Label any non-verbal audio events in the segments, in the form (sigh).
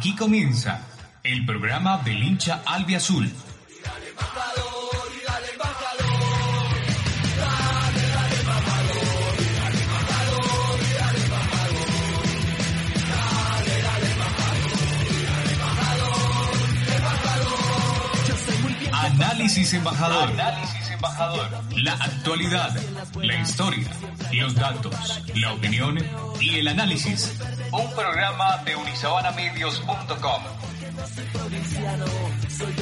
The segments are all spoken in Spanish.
Aquí comienza el programa del hincha albiazul. Análisis embajador. Análisis embajador. La actualidad, la historia, los datos, la opinión y el análisis. Un programa de unisabanamedios.com. Soy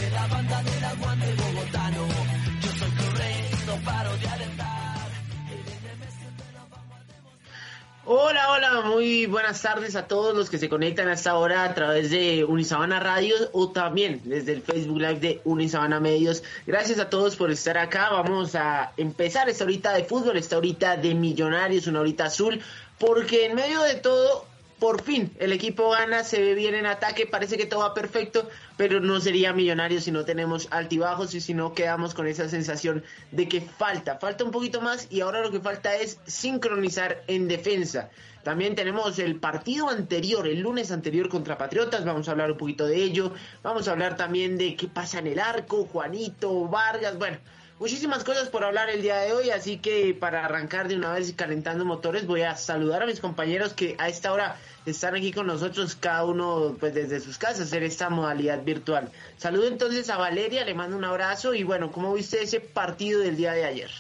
Hola, hola, muy buenas tardes a todos los que se conectan a esta hora a través de Unisabana Radio o también desde el Facebook Live de Unisabana Medios. Gracias a todos por estar acá. Vamos a empezar esta horita de fútbol, esta horita de Millonarios, una horita azul, porque en medio de todo por fin el equipo gana, se ve bien en ataque, parece que todo va perfecto, pero no sería millonario si no tenemos altibajos y si no quedamos con esa sensación de que falta, falta un poquito más y ahora lo que falta es sincronizar en defensa. También tenemos el partido anterior, el lunes anterior contra Patriotas, vamos a hablar un poquito de ello, vamos a hablar también de qué pasa en el arco, Juanito, Vargas, bueno Muchísimas cosas por hablar el día de hoy, así que para arrancar de una vez y calentando motores voy a saludar a mis compañeros que a esta hora están aquí con nosotros, cada uno pues desde sus casas en esta modalidad virtual. Saludo entonces a Valeria, le mando un abrazo y bueno, ¿cómo viste ese partido del día de ayer?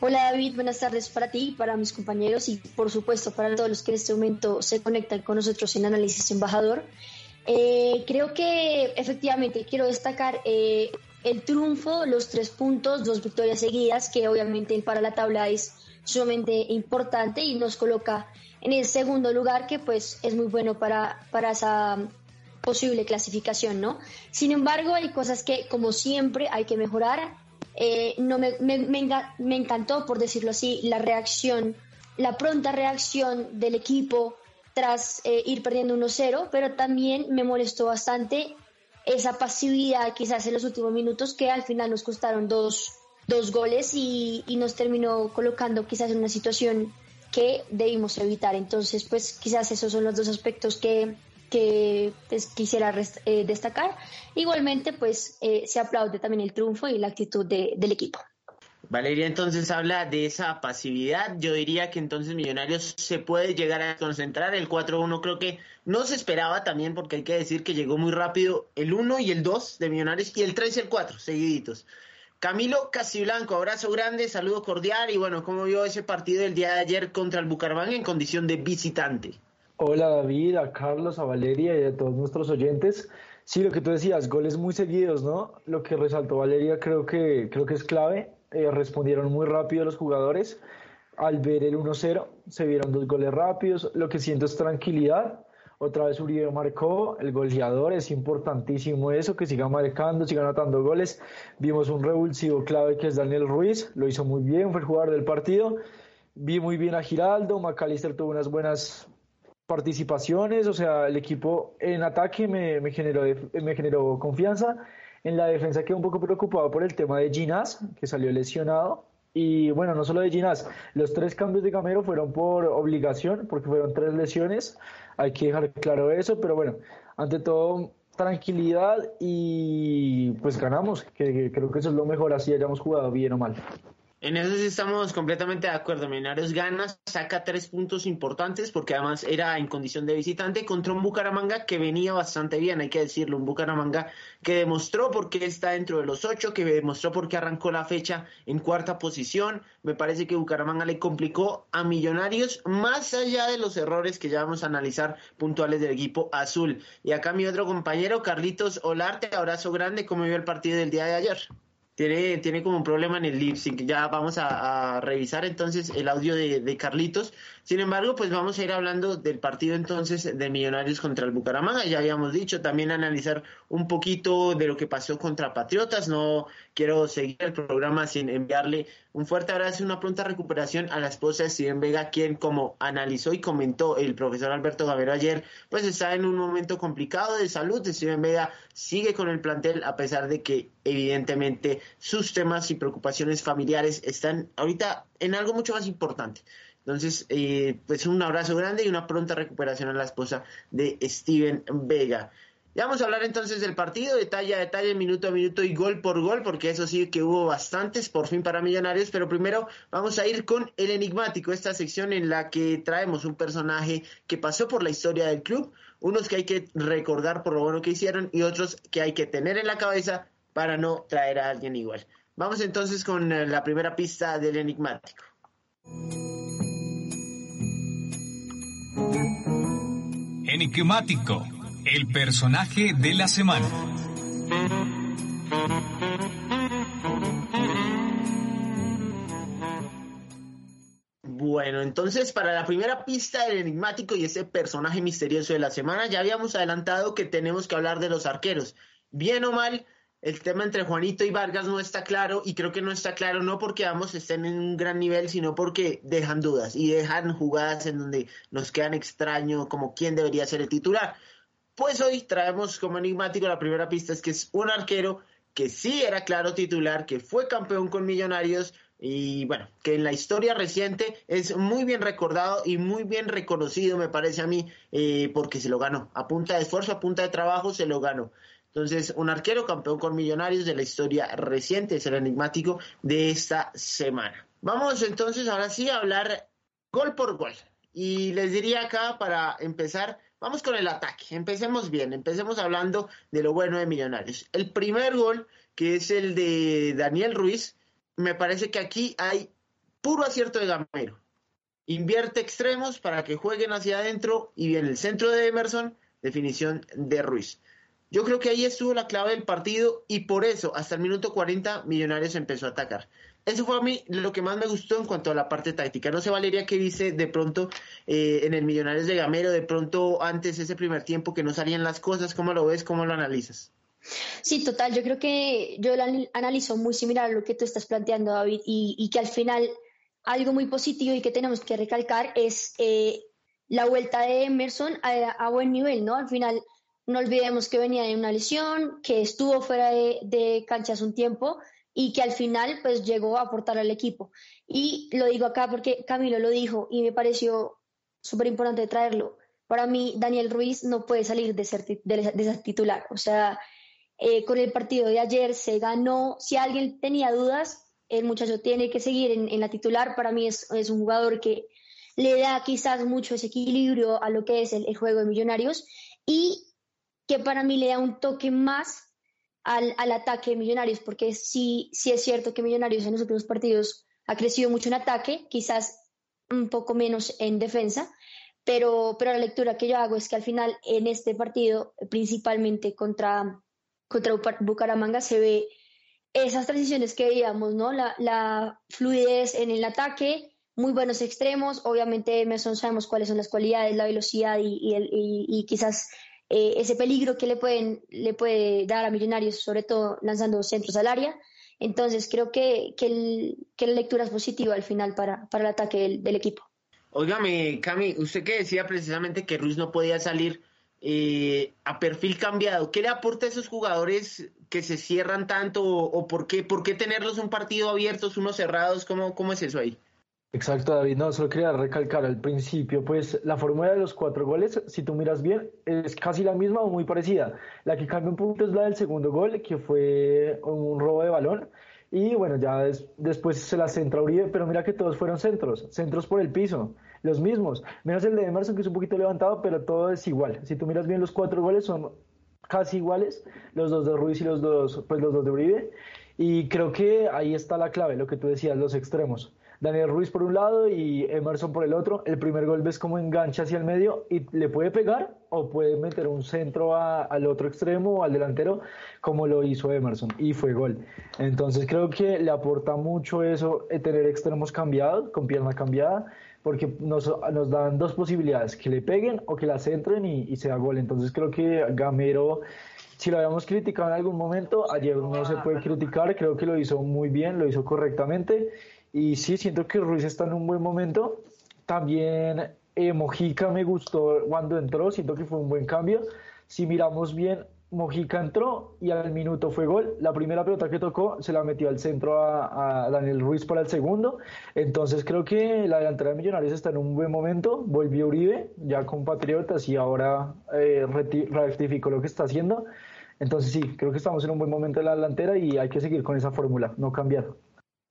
Hola David, buenas tardes para ti, para mis compañeros y por supuesto para todos los que en este momento se conectan con nosotros en Análisis Embajador. Eh, creo que efectivamente quiero destacar eh, el triunfo, los tres puntos, dos victorias seguidas, que obviamente para la tabla es sumamente importante y nos coloca en el segundo lugar, que pues es muy bueno para, para esa posible clasificación, ¿no? Sin embargo, hay cosas que, como siempre, hay que mejorar. Eh, no me, me, encantó, por decirlo así, la reacción, la pronta reacción del equipo tras eh, ir perdiendo 1-0, pero también me molestó bastante esa pasividad quizás en los últimos minutos que al final nos costaron dos, dos goles y, nos terminó colocando quizás en una situación que debimos evitar. Entonces, pues quizás esos son los dos aspectos que, que pues, quisiera eh, destacar. Igualmente, pues eh, se aplaude también el triunfo y la actitud del equipo. Valeria entonces habla de esa pasividad. Yo diría que entonces Millonarios se puede llegar a concentrar. El 4-1 creo que no se esperaba también porque hay que decir que llegó muy rápido el 1 y el 2 de Millonarios y el 3 y el 4 seguiditos. Camilo Casiblanco, abrazo grande, saludo cordial y bueno, ¿cómo vio ese partido del día de ayer contra el Bucaramanga en condición de visitante? Hola David, a Carlos, a Valeria y a todos nuestros oyentes. Sí, lo que tú decías, goles muy seguidos, ¿no? Lo que resaltó Valeria creo que, creo que es clave. Eh, respondieron muy rápido los jugadores. Al ver el 1-0, se vieron dos goles rápidos. Lo que siento es tranquilidad. Otra vez Uribe marcó, el goleador, es importantísimo eso, que siga marcando, siga anotando goles. Vimos un revulsivo clave que es Daniel Ruiz, lo hizo muy bien, fue el jugador del partido. Vi muy bien a Giraldo, McAllister tuvo unas buenas participaciones, o sea, el equipo en ataque me, generó, me generó confianza en la defensa quedé un poco preocupado por el tema de Ginás, que salió lesionado. Y bueno, no solo de Ginás, los tres cambios de Gamero fueron por obligación, porque fueron tres lesiones. Hay que dejar claro eso, pero bueno, ante todo, tranquilidad y pues ganamos, que creo que eso es lo mejor, así hayamos jugado bien o mal. En eso sí estamos completamente de acuerdo. Millonarios gana, saca tres puntos importantes porque además era en condición de visitante contra un Bucaramanga que venía bastante bien, hay que decirlo. Un Bucaramanga que demostró por qué está dentro de los ocho, que demostró por qué arrancó la fecha en cuarta posición. Me parece que Bucaramanga le complicó a Millonarios más allá de los errores que ya vamos a analizar puntuales del equipo azul. Y acá mi otro compañero, Carlitos Olarte, abrazo grande, ¿cómo vio el partido del día de ayer? Tiene, tiene como un problema en el lip sync. Ya vamos a, revisar entonces el audio de, de, Carlitos. Sin embargo, pues vamos a ir hablando del partido entonces de Millonarios contra el Bucaramanga. Ya habíamos dicho también analizar un poquito de lo que pasó contra Patriotas. No quiero seguir el programa sin enviarle un fuerte abrazo y una pronta recuperación a la esposa de Steven Vega, quien como analizó y comentó el profesor Alberto Gavero ayer, pues está en un momento complicado de salud. Steven Vega sigue con el plantel a pesar de que evidentemente sus temas y preocupaciones familiares están ahorita en algo mucho más importante. Entonces, eh, pues un abrazo grande y una pronta recuperación a la esposa de Steven Vega. Ya vamos a hablar entonces del partido, detalle a detalle, minuto a minuto y gol por gol, porque eso sí que hubo bastantes, por fin para Millonarios, pero primero vamos a ir con el enigmático, esta sección en la que traemos un personaje que pasó por la historia del club, unos que hay que recordar por lo bueno que hicieron y otros que hay que tener en la cabeza para no traer a alguien igual. Vamos entonces con eh, la primera pista del enigmático. Enigmático el personaje de la semana. Bueno, entonces para la primera pista del enigmático y ese personaje misterioso de la semana, ya habíamos adelantado que tenemos que hablar de los arqueros. Bien o mal, el tema entre Juanito y Vargas no está claro y creo que no está claro no porque ambos estén en un gran nivel, sino porque dejan dudas y dejan jugadas en donde nos quedan extraño como quién debería ser el titular. Pues hoy traemos como enigmático la primera pista, es que es un arquero que sí era claro titular, que fue campeón con Millonarios y bueno, que en la historia reciente es muy bien recordado y muy bien reconocido, me parece a mí, eh, porque se lo ganó. A punta de esfuerzo, a punta de trabajo, se lo ganó. Entonces, un arquero campeón con Millonarios de la historia reciente es el enigmático de esta semana. Vamos entonces ahora sí a hablar gol por gol. Y les diría acá para empezar Vamos con el ataque. Empecemos bien. Empecemos hablando de lo bueno de Millonarios. El primer gol, que es el de Daniel Ruiz, me parece que aquí hay puro acierto de Gamero. Invierte extremos para que jueguen hacia adentro y viene el centro de Emerson, definición de Ruiz. Yo creo que ahí estuvo la clave del partido y por eso hasta el minuto 40 Millonarios empezó a atacar. Eso fue a mí lo que más me gustó en cuanto a la parte táctica. No sé, Valeria, qué dice de pronto eh, en el Millonarios de Gamero, de pronto antes ese primer tiempo que no salían las cosas, ¿cómo lo ves? ¿Cómo lo analizas? Sí, total. Yo creo que yo lo analizo muy similar a lo que tú estás planteando, David, y, que al final algo muy positivo y que tenemos que recalcar es eh, la vuelta de Emerson a, buen nivel, ¿no? Al final, no olvidemos que venía de una lesión, que estuvo fuera de, de canchas un tiempo y que al final pues llegó a aportar al equipo. Y lo digo acá porque Camilo lo dijo y me pareció súper importante traerlo. Para mí, Daniel Ruiz no puede salir de ser, de, titular. O sea, eh, con el partido de ayer se ganó. Si alguien tenía dudas, el muchacho tiene que seguir en, la titular. Para mí es, es, un jugador que le da quizás mucho ese equilibrio a lo que es el, el juego de Millonarios y que para mí le da un toque más al, ataque de Millonarios, porque sí, sí es cierto que Millonarios en los últimos partidos ha crecido mucho en ataque, quizás un poco menos en defensa, pero, pero la lectura que yo hago es que al final en este partido, principalmente contra, contra Bucaramanga, se ve esas transiciones que veíamos, ¿no? La, la fluidez en el ataque, muy buenos extremos, obviamente Emerson sabemos cuáles son las cualidades, la velocidad y, y quizás eh, ese peligro que le, pueden, le puede dar a Millonarios, sobre todo lanzando centros al área. Entonces creo que, que, la lectura es positiva al final para, para el ataque del, equipo. Óigame, Cami, usted que decía precisamente que Ruiz no podía salir eh, a perfil cambiado, ¿qué le aporta a esos jugadores que se cierran tanto o, por, qué, por qué tenerlos un partido abiertos, unos cerrados? ¿Cómo, cómo es eso ahí? Exacto, David. No, solo quería recalcar al principio, pues la fórmula de los cuatro goles, si tú miras bien, es casi la misma o muy parecida. La que cambia un punto es la del segundo gol, que fue un robo de balón. Y bueno, ya después se la centra Uribe, pero mira que todos fueron centros, centros por el piso, los mismos. Menos el de Emerson, que es un poquito levantado, pero todo es igual. Si tú miras bien, los cuatro goles son casi iguales, los dos de Ruiz y los dos, pues los dos de Uribe. Y creo que ahí está la clave, lo que tú decías, los extremos. Daniel Ruiz por un lado y Emerson por el otro. El primer gol ves como engancha hacia el medio y le puede pegar o puede meter un centro al otro extremo o al delantero como lo hizo Emerson y fue gol. Entonces creo que le aporta mucho eso eh, tener extremos cambiados, con pierna cambiada, porque nos, nos dan dos posibilidades, que le peguen o que la centren y, y sea gol. Entonces creo que Gamero si lo habíamos criticado en algún momento, ayer no se puede criticar, creo que lo hizo muy bien, lo hizo correctamente y sí, siento que Ruiz está en un buen momento. También eh, Mojica me gustó cuando entró, siento que fue un buen cambio. Si miramos bien, Mojica entró y al minuto fue gol. La primera pelota que tocó se la metió al centro a, Daniel Ruiz para el segundo. Entonces creo que la delantera de Millonarios está en un buen momento. Volvió Uribe ya con Patriotas y ahora eh, rectificó lo que está haciendo. Entonces sí, creo que estamos en un buen momento en la delantera y hay que seguir con esa fórmula, no cambiar.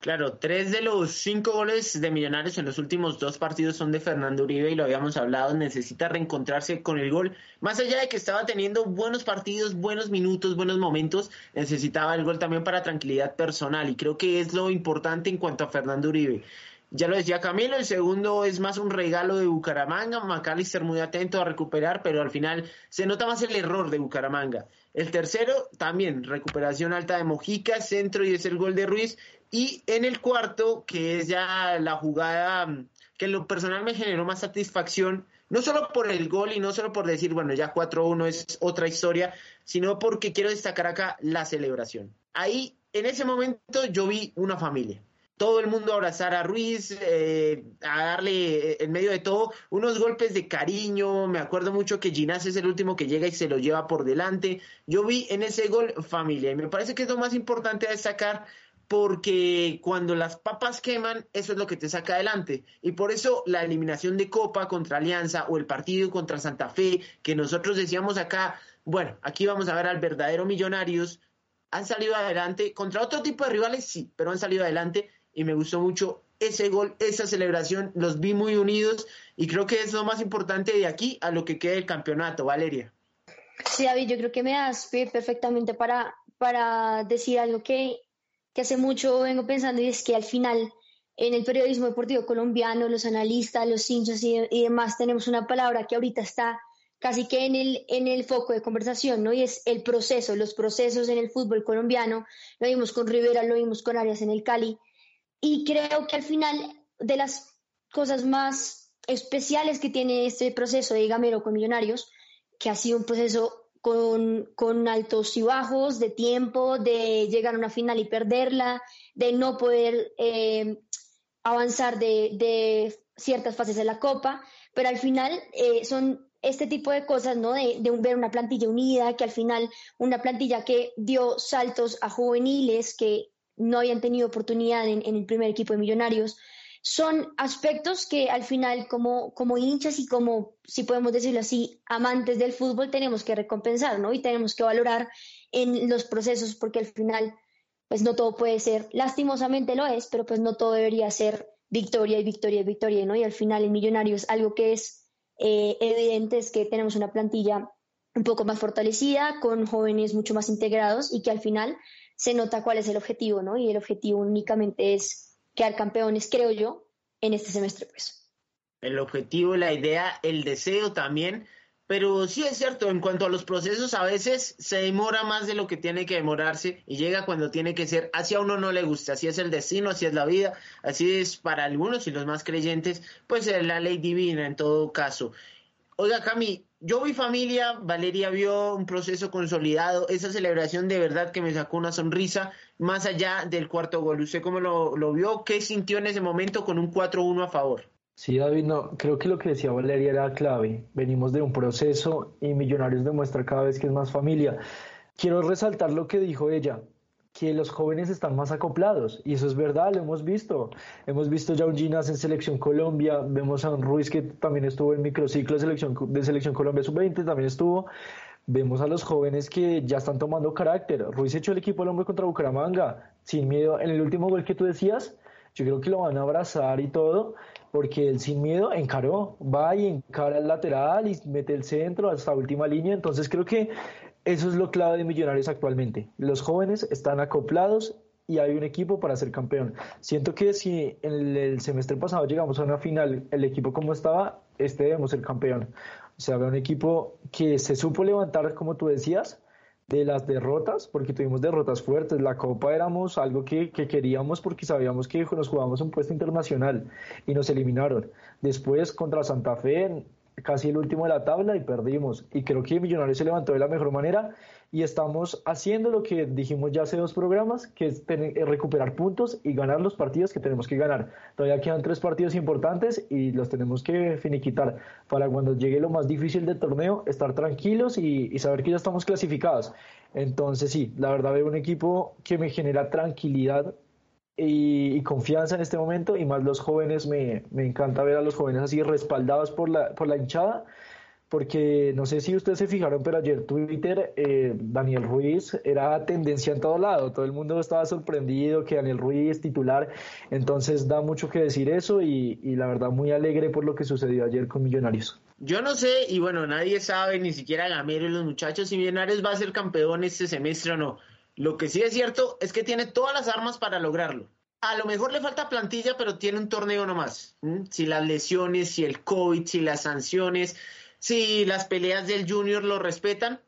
Claro, tres de los cinco goles de Millonarios en los últimos dos partidos son de Fernando Uribe y lo habíamos hablado, necesita reencontrarse con el gol. Más allá de que estaba teniendo buenos partidos, buenos minutos, buenos momentos, necesitaba el gol también para tranquilidad personal y creo que es lo importante en cuanto a Fernando Uribe. Ya lo decía Camilo, el segundo es más un regalo de Bucaramanga, McAllister muy atento a recuperar, pero al final se nota más el error de Bucaramanga. El tercero, también recuperación alta de Mojica, centro y es el gol de Ruiz. Y en el cuarto, que es ya la jugada mm, que en lo personal me generó más satisfacción, no solo por el gol y no solo por decir, bueno, ya 4-1 es otra historia, sino porque quiero destacar acá la celebración. Ahí, en ese momento, yo vi una familia. Todo el mundo abrazar a Ruiz, eh, a darle, eh, en medio de todo, unos golpes de cariño. Me acuerdo mucho que Ginás es el último que llega y se lo lleva por delante. Yo vi en ese gol familia y me parece que es lo más importante a destacar porque cuando las papas queman, eso es lo que te saca adelante. Y por eso la eliminación de Copa contra Alianza o el partido contra Santa Fe, que nosotros decíamos acá, bueno, aquí vamos a ver al verdadero Millonarios, han salido adelante contra otro tipo de rivales, sí, pero han salido adelante y me gustó mucho ese gol, esa celebración, los vi muy unidos y creo que es lo más importante de aquí a lo que quede el campeonato, Valeria. Sí, David, yo creo que me das perfectamente para, para decir algo que que hace mucho vengo pensando y es que al final en el periodismo deportivo colombiano, los analistas, los hinchas y, demás, tenemos una palabra que ahorita está casi que en el, en el foco de conversación, ¿no? Y es el proceso, los procesos en el fútbol colombiano. Lo vimos con Rivera, lo vimos con Arias en el Cali. Y creo que al final de las cosas más especiales que tiene este proceso de Gamero con Millonarios, que ha sido un proceso con, altos y bajos de tiempo, de llegar a una final y perderla, de no poder eh, avanzar de, ciertas fases de la Copa, pero al final eh, son este tipo de cosas, ¿no? De, ver una plantilla unida, que al final una plantilla que dio saltos a juveniles que no habían tenido oportunidad en el primer equipo de Millonarios, son aspectos que al final como, como hinchas y como, si podemos decirlo así, amantes del fútbol tenemos que recompensar, ¿no? Y tenemos que valorar en los procesos porque al final, pues no todo puede ser, lastimosamente lo es, pero pues no todo debería ser victoria y victoria y victoria, ¿no? Y al final en Millonarios algo que es eh, evidente es que tenemos una plantilla un poco más fortalecida, con jóvenes mucho más integrados y que al final se nota cuál es el objetivo, ¿no? Y el objetivo únicamente es quedar campeones, creo yo, en este semestre, pues. El objetivo, la idea, el deseo también, pero sí es cierto, en cuanto a los procesos, a veces se demora más de lo que tiene que demorarse y llega cuando tiene que ser, así a uno no le gusta, así es el destino, así es la vida, así es para algunos y los más creyentes, pues es la ley divina en todo caso. Oiga, Cami, yo vi familia, Valeria vio un proceso consolidado, esa celebración de verdad que me sacó una sonrisa, más allá del cuarto gol. ¿Usted cómo lo, lo vio? ¿Qué sintió en ese momento con un 4-1 a favor? Sí, David, no, creo que lo que decía Valeria era clave. Venimos de un proceso y Millonarios demuestra cada vez que es más familia. Quiero resaltar lo que dijo ella que los jóvenes están más acoplados y eso es verdad, lo hemos visto. Hemos visto ya un Ginas en Selección Colombia, vemos a un Ruiz que también estuvo en microciclo de Selección, de Selección Colombia Sub-20, también estuvo. Vemos a los jóvenes que ya están tomando carácter. Ruiz echó el equipo al hombre contra Bucaramanga, sin miedo. En el último gol que tú decías, yo creo que lo van a abrazar y todo, porque él sin miedo encaró, va y encara el lateral y mete el centro hasta última línea. Entonces creo que eso es lo clave de Millonarios actualmente. Los jóvenes están acoplados y hay un equipo para ser campeón. Siento que si en el semestre pasado llegamos a una final, el equipo como estaba, este debemos ser campeón. O sea, había un equipo que se supo levantar, como tú decías, de las derrotas, porque tuvimos derrotas fuertes. La Copa éramos algo que, que, queríamos porque sabíamos que nos jugábamos un puesto internacional y nos eliminaron. Después contra Santa Fe casi el último de la tabla y perdimos. Y creo que Millonarios se levantó de la mejor manera y estamos haciendo lo que dijimos ya hace dos programas, que es recuperar puntos y ganar los partidos que tenemos que ganar. Todavía quedan tres partidos importantes y los tenemos que finiquitar para cuando llegue lo más difícil del torneo, estar tranquilos y, saber que ya estamos clasificados. Entonces sí, la verdad veo un equipo que me genera tranquilidad y, confianza en este momento y más los jóvenes, me, me encanta ver a los jóvenes así respaldados por la, por la hinchada porque no sé si ustedes se fijaron, pero ayer Twitter, eh, Daniel Ruiz era tendencia en todo lado, todo el mundo estaba sorprendido que Daniel Ruiz titular, entonces da mucho que decir eso y, la verdad muy alegre por lo que sucedió ayer con Millonarios. Yo no sé, y bueno, nadie sabe, ni siquiera Gamero y los muchachos, si Millonarios va a ser campeón este semestre o no. Lo que sí es cierto es que tiene todas las armas para lograrlo. A lo mejor le falta plantilla, pero tiene un torneo nomás. Si las lesiones, si el COVID, si las sanciones, si las peleas del Junior lo respetan,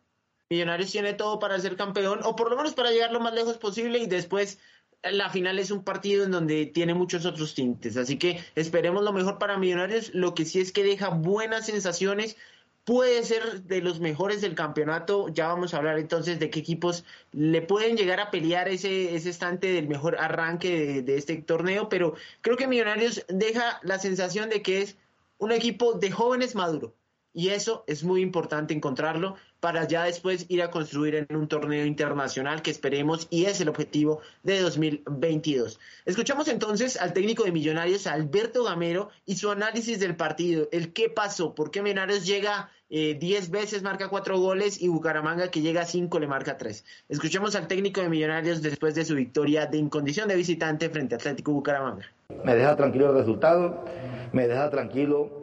Millonarios tiene todo para ser campeón, o por lo menos para llegar lo más lejos posible y después la final es un partido en donde tiene muchos otros tintes. Así que esperemos lo mejor para Millonarios. Lo que sí es que deja buenas sensaciones. Puede ser de los mejores del campeonato. Ya vamos a hablar entonces de qué equipos le pueden llegar a pelear ese, ese estante del mejor arranque de este torneo. Pero creo que Millonarios deja la sensación de que es un equipo de jóvenes maduro y eso es muy importante encontrarlo para ya después ir a construir en un torneo internacional que esperemos y es el objetivo de 2022. Escuchamos entonces al técnico de Millonarios, Alberto Gamero, y su análisis del partido, el qué pasó, por qué Millonarios llega 10 eh, veces, marca 4 goles y Bucaramanga que llega a 5 le marca 3. Escuchemos al técnico de Millonarios después de su victoria de en condición de visitante frente a Atlético Bucaramanga. Me deja tranquilo el resultado, me deja tranquilo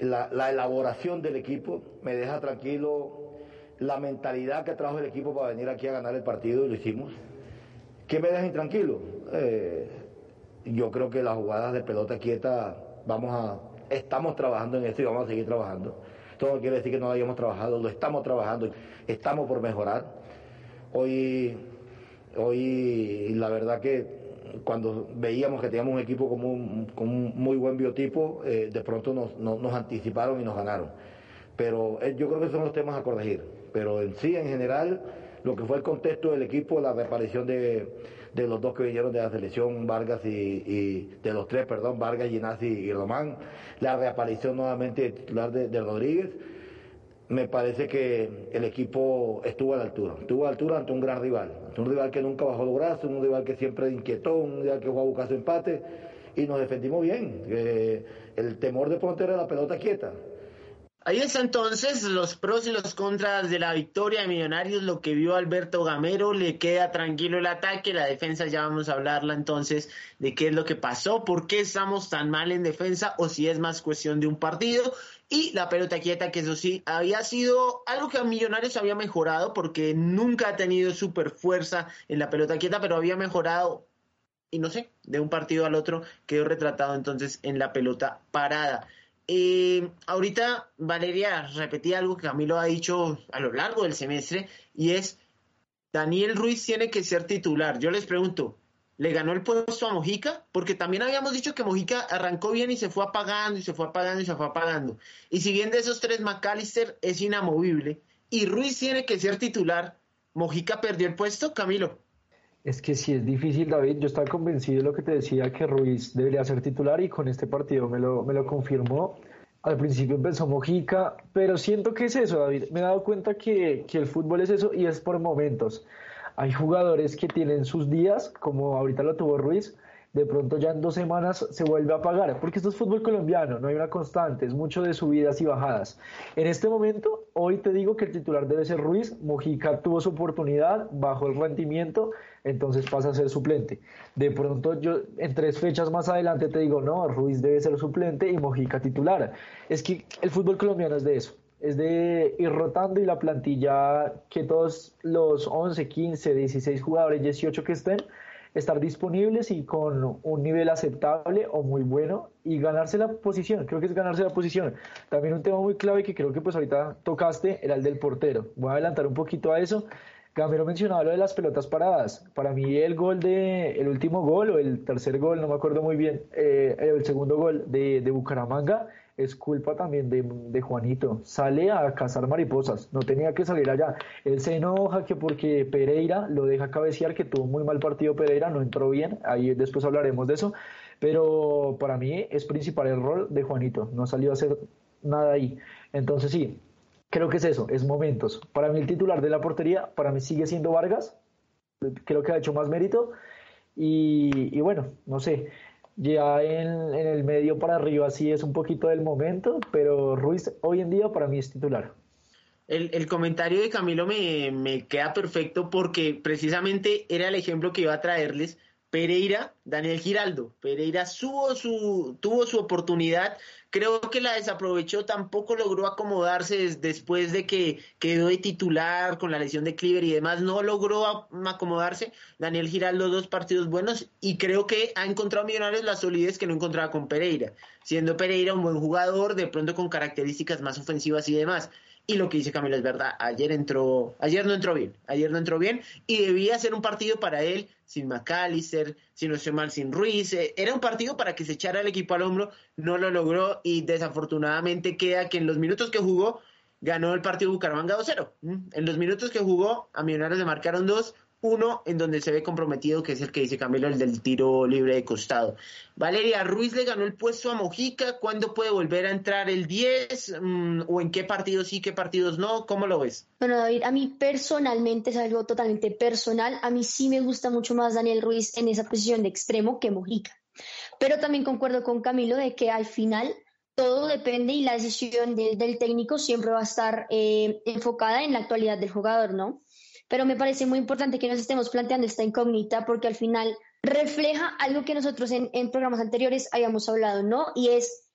la, elaboración del equipo, me deja tranquilo la mentalidad que trajo el equipo para venir aquí a ganar el partido y lo hicimos. ¿Qué me deja intranquilo? Eh, yo creo que las jugadas de pelota quieta vamos a, estamos trabajando en esto y vamos a seguir trabajando. Esto no quiere decir que no hayamos trabajado, lo estamos trabajando, estamos por mejorar. Hoy, hoy la verdad que cuando veíamos que teníamos un equipo con un, muy buen biotipo, eh, de pronto nos, anticiparon y nos ganaron. Pero eh, yo creo que son los temas a corregir. Pero en sí, en general, lo que fue el contexto del equipo, la reaparición de, los dos que vinieron de la selección, Vargas y, de los tres, perdón, Vargas, Ginazzi y Román, la reaparición nuevamente titular de Rodríguez me parece que el equipo estuvo a la altura. Estuvo a la altura ante un gran rival. Un rival que nunca bajó los brazos, un rival que siempre inquietó, un rival que jugó a buscar su empate y nos defendimos bien. el temor de pronto era la pelota quieta. Ahí está entonces los pros y los contras de la victoria de Millonarios, lo que vio Alberto Gamero, le queda tranquilo el ataque, la defensa ya vamos a hablarla entonces de qué es lo que pasó, por qué estamos tan mal en defensa o si es más cuestión de un partido y la pelota quieta, que eso sí, había sido algo que a Millonarios había mejorado porque nunca ha tenido super fuerza en la pelota quieta, pero había mejorado, y no sé, de un partido al otro quedó retratado entonces en la pelota parada. Eh, ahorita Valeria repetía algo que Camilo ha dicho a lo largo del semestre y es Daniel Ruiz tiene que ser titular. Yo les pregunto, le ganó el puesto a Mojica, porque también habíamos dicho que Mojica arrancó bien y se fue apagando y se fue apagando y se fue apagando. Y si bien de esos tres McAllister es inamovible y Ruiz tiene que ser titular, ¿Mojica perdió el puesto, Camilo? Es que sí es difícil, David. Yo estaba convencido de lo que te decía, que Ruiz debería ser titular y con este partido me lo, me lo confirmó. Al principio empezó Mojica, pero siento que es eso, David. Me he dado cuenta que, que el fútbol es eso y es por momentos. Hay jugadores que tienen sus días, como ahorita lo tuvo Ruiz, de pronto ya en dos semanas se vuelve a apagar, porque esto es fútbol colombiano, no hay una constante, es mucho de subidas y bajadas. En este momento, hoy te digo que el titular debe ser Ruiz, Mojica tuvo su oportunidad, bajó el rendimiento, entonces pasa a ser suplente. De pronto yo en tres fechas más adelante te digo, no, Ruiz debe ser suplente y Mojica titular. Es que el fútbol colombiano es de eso es de ir rotando y la plantilla que todos los 11, 15, 16 jugadores, 18 que estén, estar disponibles y con un nivel aceptable o muy bueno y ganarse la posición, creo que es ganarse la posición. También un tema muy clave que creo que pues ahorita tocaste era el del portero. Voy a adelantar un poquito a eso. Gamero mencionaba lo de las pelotas paradas. Para mí el gol de, el último gol o el tercer gol, no me acuerdo muy bien, eh, el segundo gol de, de Bucaramanga, es culpa también de, Juanito. Sale a cazar mariposas, no tenía que salir allá. Él se enoja que porque Pereira lo deja cabecear, que tuvo muy mal partido Pereira, no entró bien, ahí después hablaremos de eso, pero para mí es principal el rol de Juanito, no salió a hacer nada ahí. Entonces sí, creo que es eso, es momentos. Para mí el titular de la portería, para mí sigue siendo Vargas, creo que ha hecho más mérito. Y, y bueno, no sé, ya en, el medio para arriba sí es un poquito del momento, pero Ruiz hoy en día para mí es titular. El, comentario de Camilo me, me, queda perfecto porque precisamente era el ejemplo que iba a traerles Pereira, Daniel Giraldo. Pereira subo su, tuvo su oportunidad, creo que la desaprovechó, tampoco logró acomodarse después de que quedó de titular con la lesión de Cleaver y demás, no logró acomodarse. Daniel Giraldo dos partidos buenos y creo que ha encontrado Millonarios la solidez que no encontraba con Pereira, siendo Pereira un buen jugador, de pronto con características más ofensivas y demás. Y lo que dice Camilo es verdad, ayer entró, ayer no entró bien, ayer no entró bien y debía ser un partido para él sin McAllister, si no estoy mal, sin Ruiz. Eh, era un partido para que se echara el equipo al hombro, no lo logró y desafortunadamente queda que en los minutos que jugó ganó el partido Bucaramanga 2-0. En los minutos que jugó, a Millonarios le marcaron dos, uno en donde se ve comprometido, que es el que dice Camilo, el del tiro libre de costado. Valeria Ruiz le ganó el puesto a Mojica. ¿Cuándo puede volver a entrar el 10? Mm, ¿O en qué partidos sí, qué partidos no? ¿Cómo lo ves? Bueno, David, a mí personalmente es algo totalmente personal. A mí sí me gusta mucho más Daniel Ruiz en esa posición de extremo que Mojica. Pero también concuerdo con Camilo de que al final todo depende y la decisión del técnico siempre va a estar eh, enfocada en la actualidad del jugador, ¿no? Pero me parece muy importante que nos estemos planteando esta incógnita porque al final refleja algo que nosotros en, programas anteriores habíamos hablado, ¿no? Y es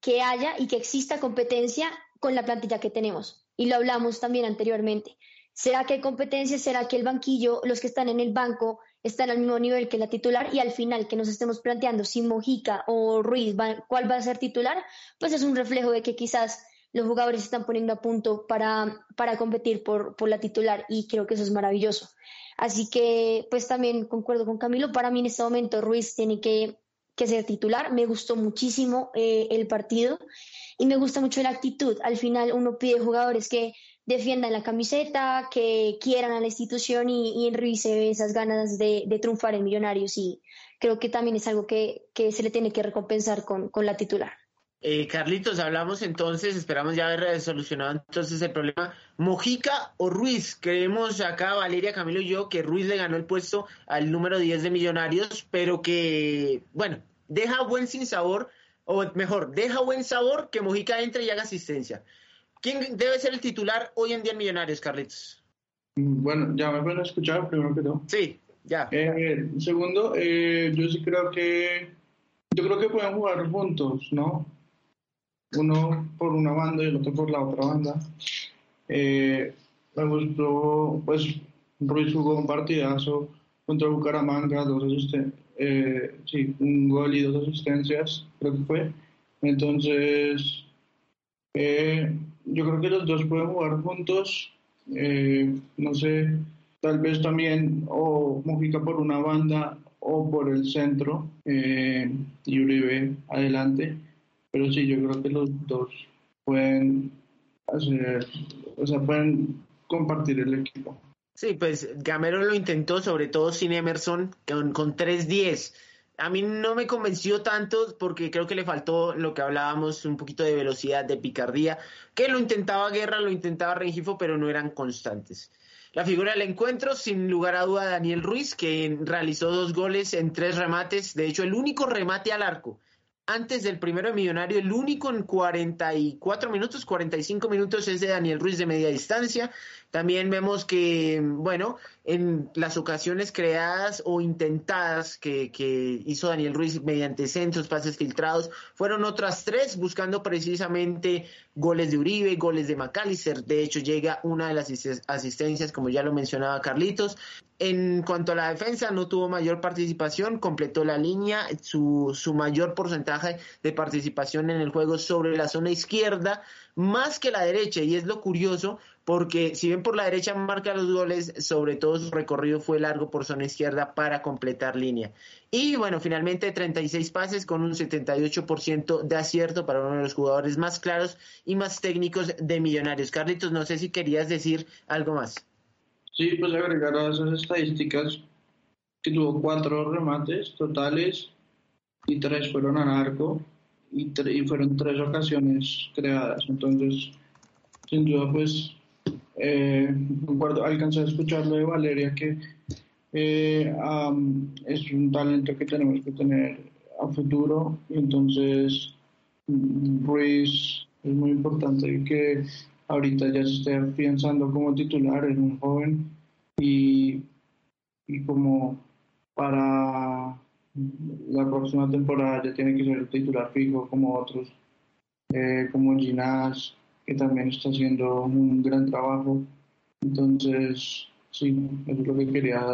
que haya y que exista competencia con la plantilla que tenemos. Y lo hablamos también anteriormente. ¿Será que hay competencia? ¿Será que el banquillo, los que están en el banco, están al mismo nivel que la titular? Y al final que nos estemos planteando si Mojica o Ruiz, ¿cuál va a ser titular? Pues es un reflejo de que quizás los jugadores se están poniendo a punto para, para competir por, por la titular y creo que eso es maravilloso. Así que, pues también concuerdo con Camilo, para mí en este momento Ruiz tiene que, que ser titular. Me gustó muchísimo eh, el partido y me gusta mucho la actitud. Al final uno pide jugadores que defiendan la camiseta, que quieran a la institución y, y en Ruiz se ve esas ganas de, de, triunfar en Millonarios y creo que también es algo que, que se le tiene que recompensar con, con la titular. Eh, Carlitos, hablamos entonces, esperamos ya haber solucionado entonces el problema. Mojica o Ruiz, creemos acá Valeria, Camilo y yo que Ruiz le ganó el puesto al número 10 de Millonarios, pero que, bueno, deja buen sin sabor, o mejor, deja buen sabor que Mojica entre y haga asistencia. ¿Quién debe ser el titular hoy en día en Millonarios, Carlitos? Bueno, ya me pueden escuchar primero que todo. Sí, ya. Eh, segundo, eh, yo sí creo que, yo creo que pueden jugar juntos, ¿no? Uno por una banda y el otro por la otra banda. Eh, me gustó, pues Ruiz jugó un partidazo contra Bucaramanga, dos eh, sí, un gol y dos asistencias, creo que fue. Entonces, eh, yo creo que los dos pueden jugar juntos. Eh, no sé, tal vez también o Mojica por una banda o por el centro y Uribe adelante. Pero sí, yo creo que los dos pueden hacer, o sea, pueden compartir el equipo. Sí, pues Gamero lo intentó, sobre todo sin Emerson, con, con 3-10. A mí no me convenció tanto porque creo que le faltó lo que hablábamos, un poquito de velocidad, de picardía, que lo intentaba Guerra, lo intentaba Rengifo, pero no eran constantes. La figura del encuentro, sin lugar a duda, Daniel Ruiz, que realizó dos goles en tres remates, de hecho el único remate al arco antes del primero de Millonario, el único en 44 minutos, 45 minutos es de Daniel Ruiz de media distancia. También vemos que, bueno, en las ocasiones creadas o intentadas que, hizo Daniel Ruiz mediante centros, pases filtrados, fueron otras tres, buscando precisamente goles de Uribe, goles de McAllister. De hecho, llega una de las asistencias, como ya lo mencionaba Carlitos. en cuanto a la defensa, no tuvo mayor participación, completó la línea, su, su mayor porcentaje de participación en el juego sobre la zona izquierda, más que la derecha, y es lo curioso, porque si bien por la derecha marca los goles, sobre todo su recorrido fue largo por zona izquierda para completar línea. Y bueno, finalmente 36 pases con un 78% de acierto para uno de los jugadores más claros y más técnicos de Millonarios. Carlitos, no sé si querías decir algo más. Sí, pues agregar a esas estadísticas que tuvo cuatro remates totales y tres fueron a arco y, y fueron tres ocasiones creadas. Entonces, sin duda, pues, eh, concuerdo, alcancé a escuchar lo de Valeria que eh, es un talento que tenemos que tener a futuro. Entonces, Ruiz es muy importante que ahorita ya se esté pensando como titular en un joven y, y como para la próxima temporada ya tiene que ser titular fijo como otros, eh, como Ginás, que también está haciendo un gran trabajo. Entonces, sí, es lo que quería.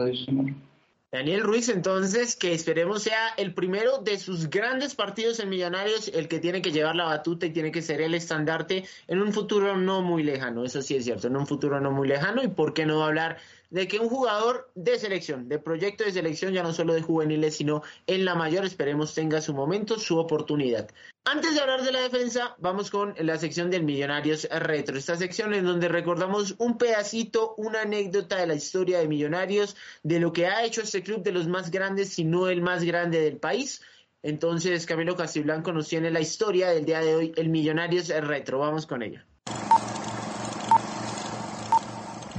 Daniel Ruiz, entonces, que esperemos sea el primero de sus grandes partidos en Millonarios, el que tiene que llevar la batuta y tiene que ser el estandarte en un futuro no muy lejano, eso sí es cierto, en un futuro no muy lejano, y por qué no hablar de que un jugador de selección, de proyecto de selección, ya no solo de juveniles, sino en la mayor, esperemos tenga su momento, su oportunidad. Antes de hablar de la defensa, vamos con la sección del Millonarios Retro. Esta sección en donde recordamos un pedacito, una anécdota de la historia de Millonarios, de lo que ha hecho este club de los más grandes, si no el más grande del país. Entonces, Camilo Castiblanco nos tiene la historia del día de hoy, el Millonarios Retro. Vamos con ella.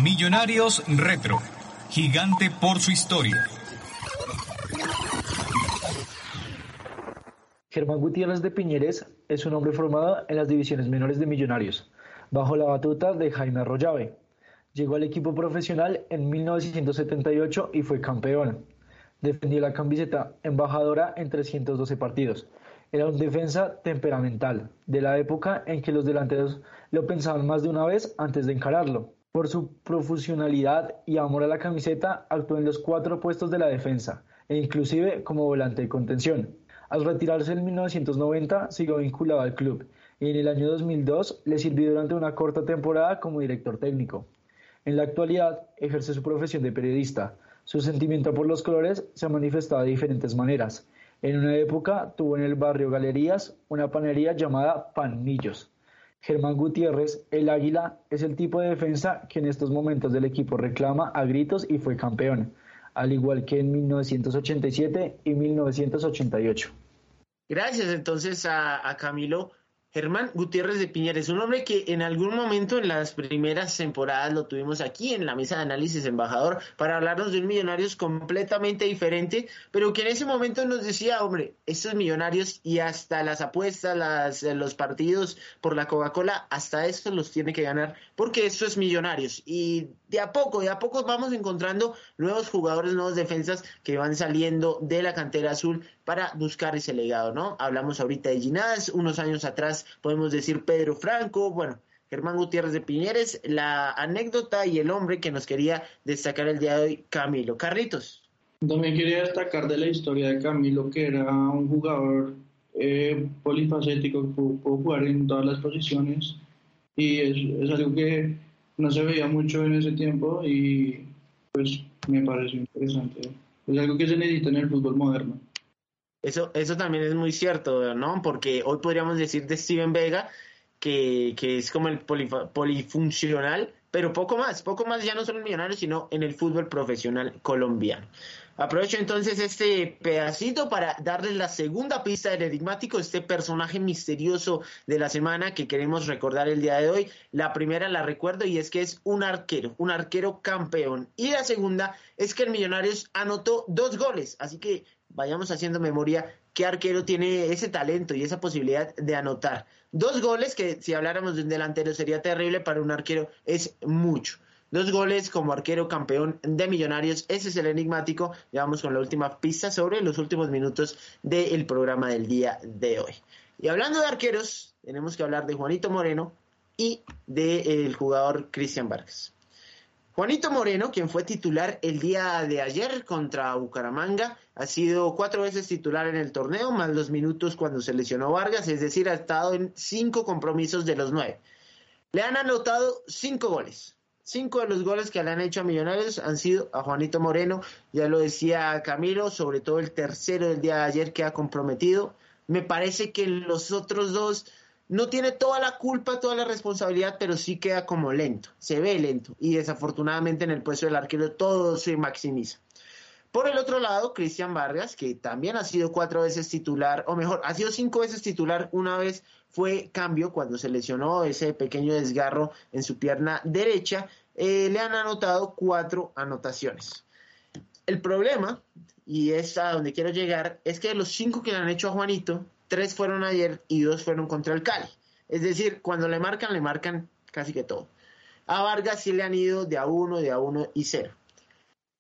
Millonarios Retro, gigante por su historia. Germán Gutiérrez de Piñeres es un hombre formado en las divisiones menores de Millonarios, bajo la batuta de Jaime Arroyave. Llegó al equipo profesional en 1978 y fue campeón. Defendió la camiseta embajadora en 312 partidos. Era un defensa temperamental, de la época en que los delanteros lo pensaban más de una vez antes de encararlo. Por su profesionalidad y amor a la camiseta, actuó en los cuatro puestos de la defensa, e inclusive como volante de contención. Al retirarse en 1990, siguió vinculado al club, y en el año 2002 le sirvió durante una corta temporada como director técnico. En la actualidad, ejerce su profesión de periodista. Su sentimiento por los colores se ha manifestado de diferentes maneras. En una época tuvo en el barrio Galerías una panería llamada Panmillos Germán Gutiérrez, el Águila, es el tipo de defensa que en estos momentos del equipo reclama a gritos y fue campeón, al igual que en 1987 y 1988. Gracias entonces a, a Camilo Germán Gutiérrez de Piñeres, un hombre que en algún momento en las primeras temporadas lo tuvimos aquí en la mesa de análisis embajador para hablarnos de un Millonarios completamente diferente, pero que en ese momento nos decía, hombre, estos Millonarios y hasta las apuestas, las, los partidos por la Coca-Cola, hasta esto los tiene que ganar porque esto es Millonarios y de a poco, de a poco vamos encontrando nuevos jugadores, nuevos defensas que van saliendo de la cantera azul para buscar ese legado, ¿no? Hablamos ahorita de Ginás, unos años atrás podemos decir Pedro Franco, bueno, Germán Gutiérrez de Piñeres, la anécdota y el hombre que nos quería destacar el día de hoy, Camilo. Carlitos. También quería destacar de la historia de Camilo, que era un jugador eh, polifacético, que pudo jugar en todas las posiciones y es, algo que no se veía mucho en ese tiempo y pues me parece interesante. Es algo que se necesita en el fútbol moderno. Eso, eso también es muy cierto, ¿no? Porque hoy podríamos decir de Steven Vega que, que es como el polifuncional, pero poco más, poco más ya no solo en Millonarios, sino en el fútbol profesional colombiano. Aprovecho entonces este pedacito para darles la segunda pista del enigmático, este personaje misterioso de la semana que queremos recordar el día de hoy. La primera la recuerdo y es que es un arquero, un arquero campeón. Y la segunda es que el Millonarios anotó dos goles, así que vayamos haciendo memoria qué arquero tiene ese talento y esa posibilidad de anotar. Dos goles que si habláramos de un delantero sería terrible, para un arquero es mucho. Dos goles como arquero campeón de Millonarios. Ese es el enigmático. Ya vamos con la última pista sobre los últimos minutos del programa del día de hoy. Y hablando de arqueros, tenemos que hablar de Juanito Moreno y del jugador Cristian Vargas. Juanito Moreno, quien fue titular el día de ayer contra Bucaramanga, ha sido cuatro veces titular en el torneo, más los minutos cuando se lesionó Vargas, es decir, ha estado en cinco compromisos de los nueve. Le han anotado cinco goles. Cinco de los goles que le han hecho a Millonarios han sido a Juanito Moreno, ya lo decía Camilo, sobre todo el tercero del día de ayer que ha comprometido. Me parece que los otros dos no tiene toda la culpa, toda la responsabilidad, pero sí queda como lento, se ve lento y desafortunadamente en el puesto del arquero todo se maximiza. Por el otro lado, Cristian Vargas, que también ha sido cuatro veces titular, o mejor, ha sido cinco veces titular, una vez fue cambio cuando se lesionó ese pequeño desgarro en su pierna derecha, eh, le han anotado cuatro anotaciones. El problema, y es a donde quiero llegar, es que los cinco que le han hecho a Juanito, tres fueron ayer y dos fueron contra el Cali. Es decir, cuando le marcan, le marcan casi que todo. A Vargas sí le han ido de a uno, de a uno y cero.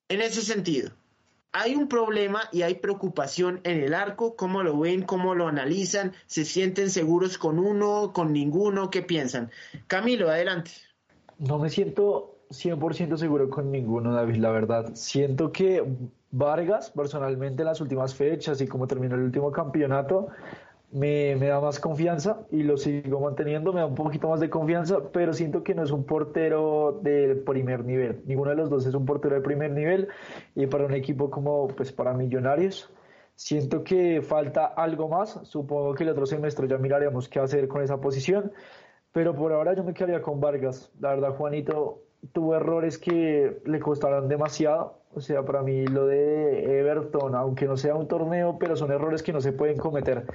En ese sentido, hay un problema y hay preocupación en el arco. ¿Cómo lo ven? ¿Cómo lo analizan? ¿Se sienten seguros con uno, con ninguno? ¿Qué piensan? Camilo, adelante. No me siento 100% seguro con ninguno, David, la verdad. Siento que Vargas, personalmente, en las últimas fechas y como terminó el último campeonato, me, me, da más confianza y lo sigo manteniendo, me da un poquito más de confianza, pero siento que no es un portero del primer nivel. Ninguno de los dos es un portero de primer nivel y para un equipo como pues para Millonarios. Siento que falta algo más. Supongo que el otro semestre ya miraremos qué hacer con esa posición. Pero por ahora yo me quedaría con Vargas. La verdad, Juanito tuvo errores que le costaron demasiado. O sea, para mí lo de Everton, aunque no sea un torneo, pero son errores que no se pueden cometer.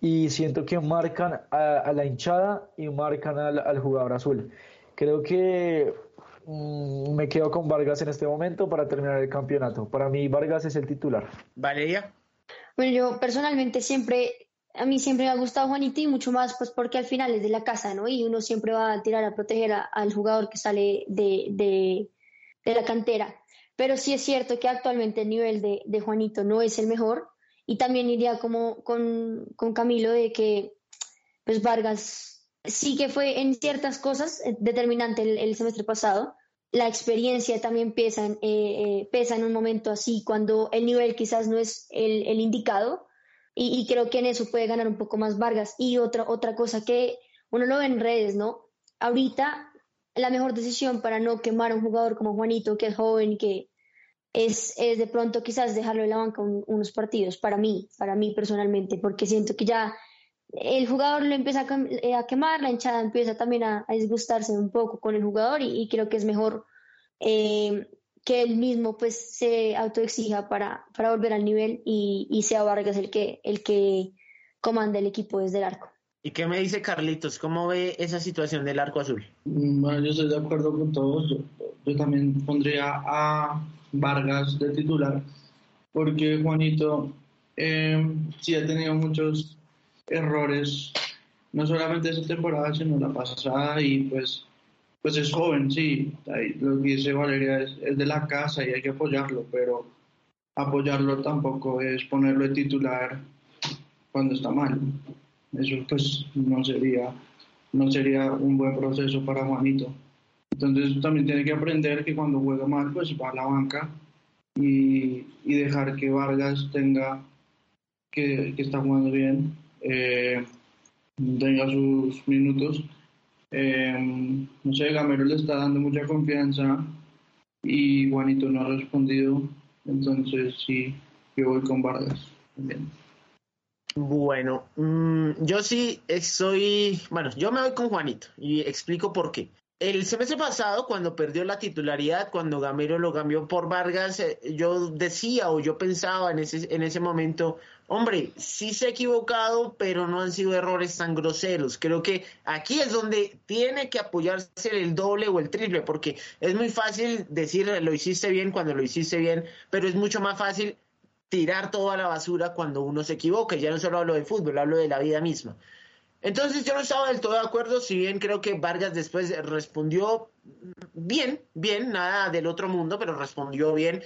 Y siento que marcan a, la hinchada y marcan al, jugador azul. Creo que mm, me quedo con Vargas en este momento para terminar el campeonato. Para mí Vargas es el titular. Valeria. Bueno, yo personalmente siempre a mí siempre me ha gustado Juanito y mucho más pues porque al final es de la casa, ¿no? Y uno siempre va a tirar a proteger al jugador que sale de, de, la cantera. Pero sí es cierto que actualmente el nivel de, de Juanito no es el mejor y también iría como con, con, Camilo de que pues Vargas sí que fue en ciertas cosas determinante el, semestre pasado. La experiencia también pesa, eh, eh, pesa en un momento así, cuando el nivel quizás no es el, el indicado, y, creo que en eso puede ganar un poco más Vargas. Y otra, otra cosa que uno lo ve en redes, ¿no? Ahorita la mejor decisión para no quemar a un jugador como Juanito, que es joven, que es, es de pronto quizás dejarlo en la banca unos partidos, para mí, para mí personalmente, porque siento que ya el jugador lo empieza a, eh, quemar, la hinchada empieza también a, disgustarse un poco con el jugador y, creo que es mejor eh, que él mismo pues se autoexija para, para volver al nivel y, y, sea Vargas el que, el que comanda el equipo desde el arco. ¿Y qué me dice Carlitos? ¿Cómo ve esa situación del arco azul? Mm, bueno, yo estoy de acuerdo con todos. Yo, también pondría a Vargas de titular, porque Juanito eh, sí ha tenido muchos errores, no solamente esa temporada, sino la pasada, y pues pues es joven, sí, lo que dice Valeria es, de la casa y hay que apoyarlo, pero apoyarlo tampoco es ponerlo de titular cuando está mal. Eso pues no sería, no sería un buen proceso para Juanito. Entonces también tiene que aprender que cuando juega mal pues va a la banca y, dejar que Vargas tenga, que, está jugando bien, eh, tenga sus minutos Em, no sé, Gamero le está dando mucha confianza y Juanito no ha respondido. Entonces sí, yo voy con Vargas también. Bueno, mm, yo sí soy, bueno, yo me voy con Juanito y explico por qué. El semestre pasado, cuando perdió la titularidad, cuando Gamero lo cambió por Vargas, eh, yo decía o yo pensaba en ese, en ese momento, hombre, sí se ha equivocado, pero no han sido errores tan groseros. Creo que aquí es donde tiene que apoyarse el doble o el triple, porque es muy fácil decir lo hiciste bien cuando lo hiciste bien, pero es mucho más fácil tirar todo a la basura cuando uno se equivoca. Ya no solo hablo de fútbol, hablo de la vida misma. Entonces yo no estaba del todo de acuerdo, si bien creo que Vargas después respondió bien, bien, nada del otro mundo, pero respondió bien.